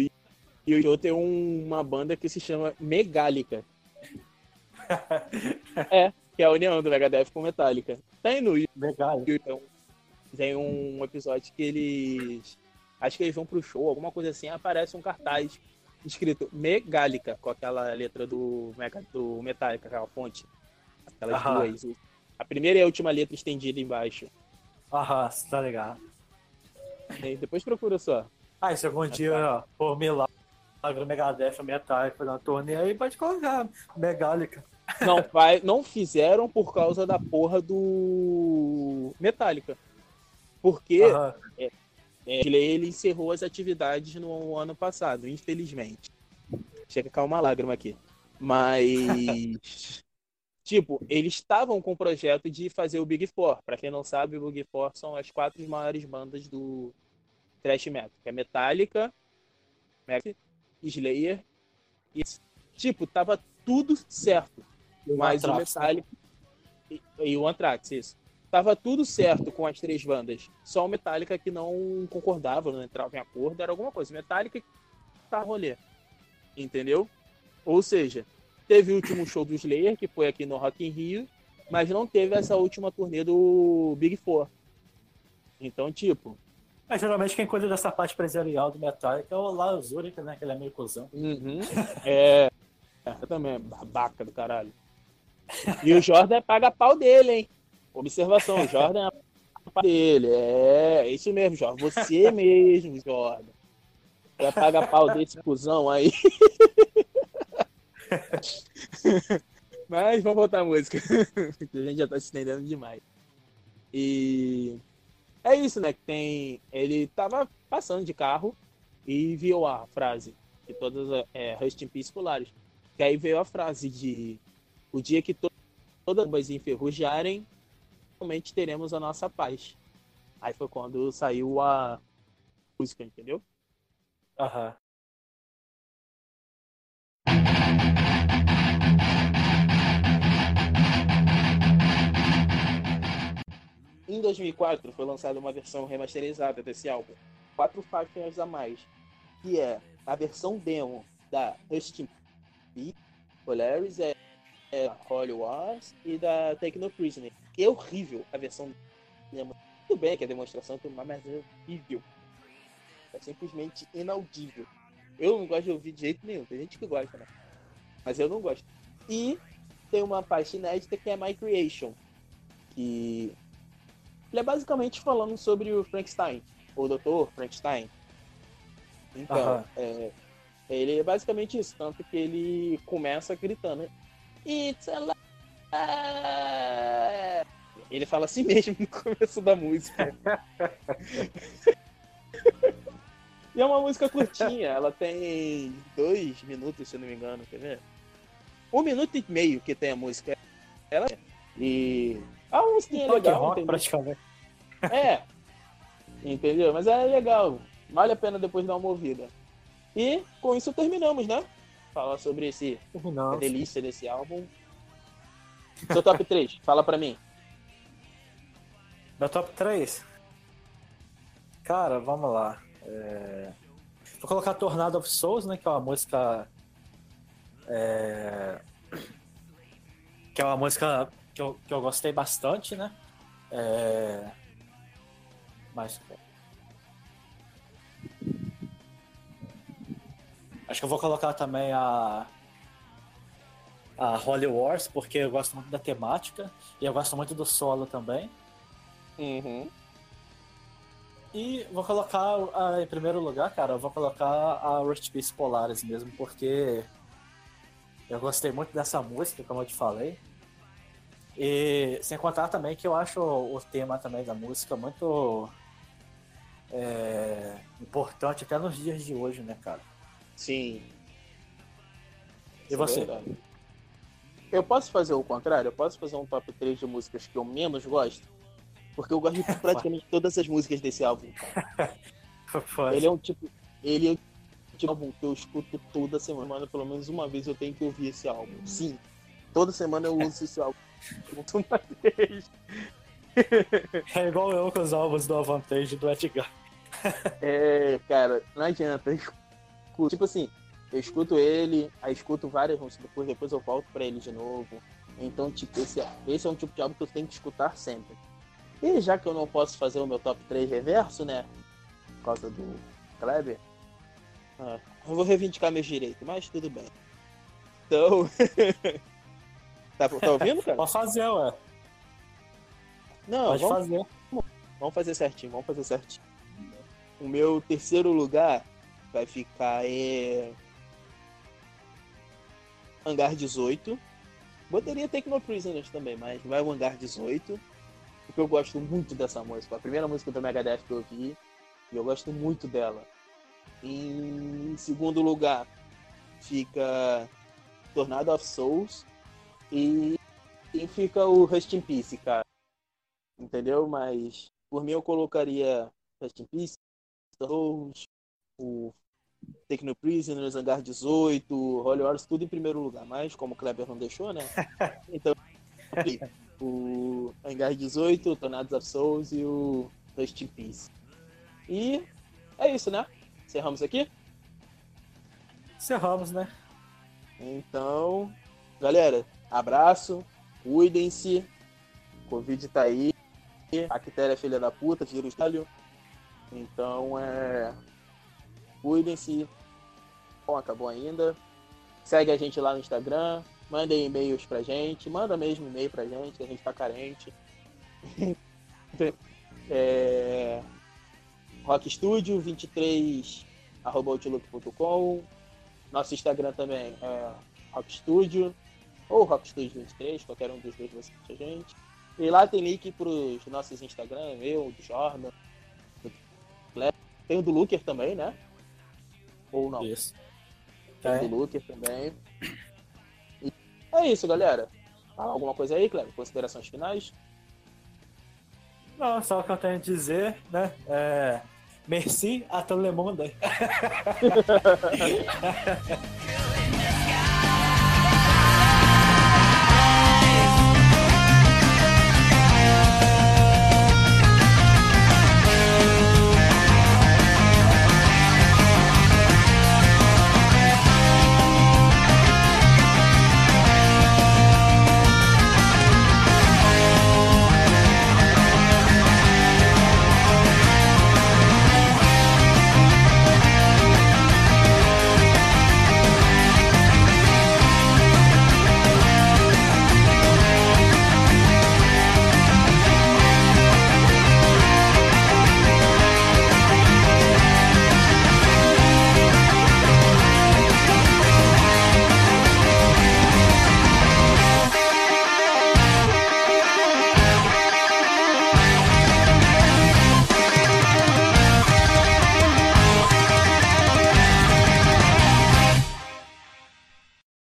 e o Joe tem um, uma banda que se chama Megálica. é, que é a união do Megadeth com Metallica. Tem no Megálica. Tem um episódio que eles. Acho que eles vão pro show, alguma coisa assim, aparece um cartaz escrito Megálica, com aquela letra do, do Metallica, aquela fonte. Aquelas Aham. duas. A primeira e a última letra estendida embaixo. Aham, tá ligado. E depois procura só. Ah, se algum dia for milagre Agora Megadeth, Metallica, fazer uma turnê aí, pode colocar Megálica. Não, vai, não fizeram por causa da porra do Metallica. Porque é, é, ele encerrou as atividades no ano passado, infelizmente. Chega a cair uma lágrima aqui. Mas. tipo, eles estavam com o projeto de fazer o Big Four. Para quem não sabe, o Big Four são as quatro maiores bandas do thrash metal, que é Metallica, Slayer. E, tipo, tava tudo certo. O mas o Metallica e, e, o Anthrax, isso. Tava tudo certo com as três bandas. Só o Metallica que não concordava, não entrava em acordo, era alguma coisa. Metallica tá rolê. Entendeu? Ou seja, teve o último show do Slayer, que foi aqui no Rock in Rio, mas não teve essa última turnê do Big Four. Então, tipo, mas geralmente quem cuida dessa parte empresarial do Metallica é o Lars Ulrich, né? Que ele é meio cuzão. Uhum. É. Eu também, é babaca do caralho. E o Jordan paga pau dele, hein? Observação, o Jordan dele. É, é isso mesmo, Jorge. Você mesmo, Jorge. Vai pagar pau desse cuzão aí. Mas vamos voltar à música. a gente já tá se estendendo demais. E é isso, né? Que tem. Ele tava passando de carro e viu a frase de todas é, Rust in Peace Polaris. Que aí veio a frase de o dia que to todas as enferrujarem, realmente teremos a nossa paz. Aí foi quando saiu a música, entendeu? Aham. Em 2004 foi lançada uma versão remasterizada desse álbum, quatro faixas a mais, que é a versão demo da Rust in Polaris, é, é Holy Wars e da Techno Prisoner. Que é horrível a versão demo. Tudo bem que a demonstração tem uma é horrível. É simplesmente inaudível. Eu não gosto de ouvir de jeito nenhum. Tem gente que gosta, né? Mas eu não gosto. E tem uma parte inédita que é My Creation. Que ele é basicamente falando sobre o Frankenstein, o Dr. Frankenstein. Então, é, ele é basicamente isso, tanto que ele começa gritando It's! Ele fala assim mesmo no começo da música. e é uma música curtinha, ela tem dois minutos, se não me engano, quer ver? Um minuto e meio que tem a música. Ela e a música é legal. Rock, praticamente. É. Entendeu? Mas é legal. Vale a pena depois dar uma ouvida. E com isso terminamos, né? Falar sobre esse a delícia desse álbum. Seu top 3, fala pra mim. Meu top 3? Cara, vamos lá. É... Vou colocar Tornado of Souls, né? Que é uma música. É... Que é uma música que eu, que eu gostei bastante, né? É... Mas. Acho que eu vou colocar também a. A Holy Wars, porque eu gosto muito da temática e eu gosto muito do solo também. Uhum. E vou colocar a, em primeiro lugar, cara, eu vou colocar a Rust Peace Polaris mesmo, porque eu gostei muito dessa música, como eu te falei. E sem contar também que eu acho o tema também da música muito é, importante até nos dias de hoje, né, cara? Sim. E Isso você? É eu posso fazer o contrário? Eu posso fazer um top 3 de músicas que eu menos gosto? Porque eu gosto de praticamente todas as músicas desse álbum. ele é um tipo. Ele é um tipo álbum que eu escuto toda semana, pelo menos uma vez eu tenho que ouvir esse álbum. Sim. Toda semana eu uso esse álbum. vez. É igual eu com os álbuns do Avantage do Edgar. É, cara, não adianta. Tipo assim, eu escuto ele, aí escuto várias músicas depois, depois eu volto pra ele de novo. Então, tipo, esse, é, esse é um tipo de álbum que eu tenho que escutar sempre. E já que eu não posso fazer o meu top 3 reverso, né? Por causa do Kleber, ah, eu vou reivindicar meus direitos, mas tudo bem. Então. tá, tá ouvindo, cara? Pode fazer, ué. Não, Pode vamos, fazer. Vamos fazer certinho, vamos fazer certinho. O meu terceiro lugar vai ficar é. Hangar 18. Botaria Techno Prisoners também, mas vai o Hangar 18. Porque eu gosto muito dessa música. A primeira música do Megadeth que eu vi. E eu gosto muito dela. Em segundo lugar fica Tornado of Souls. E, e fica o Rust in Peace, cara entendeu? Mas por mim eu colocaria Rest in Peace, o Techno Prisoners, Hangar 18, Holy Wars, tudo em primeiro lugar. Mas como o Kleber não deixou, né? Então, o Hangar 18, o Tornados of Souls e o Rest in Peace. E é isso, né? Encerramos aqui? Encerramos, né? Então, galera, abraço, cuidem-se. Covid tá aí. A bactéria é filha da puta, vírus talho. Então é. Cuidem-se. Bom, acabou ainda. Segue a gente lá no Instagram. Mandem e-mails pra gente. Manda mesmo e-mail pra gente, que a gente tá carente. É... Rock Studio 23 arroba outlook.com. Nosso Instagram também é Rock Studio ou Rock Studio 23, qualquer um dos dois você a gente. E lá tem link para os nossos Instagram, eu, do Jordan, do tem o do Looker também, né? Ou não? Isso. Tem o do Looker também. E é isso, galera. Fala alguma coisa aí, Cleber? Considerações finais? Não, só o que eu tenho a dizer, né? É... Merci à tout le monde.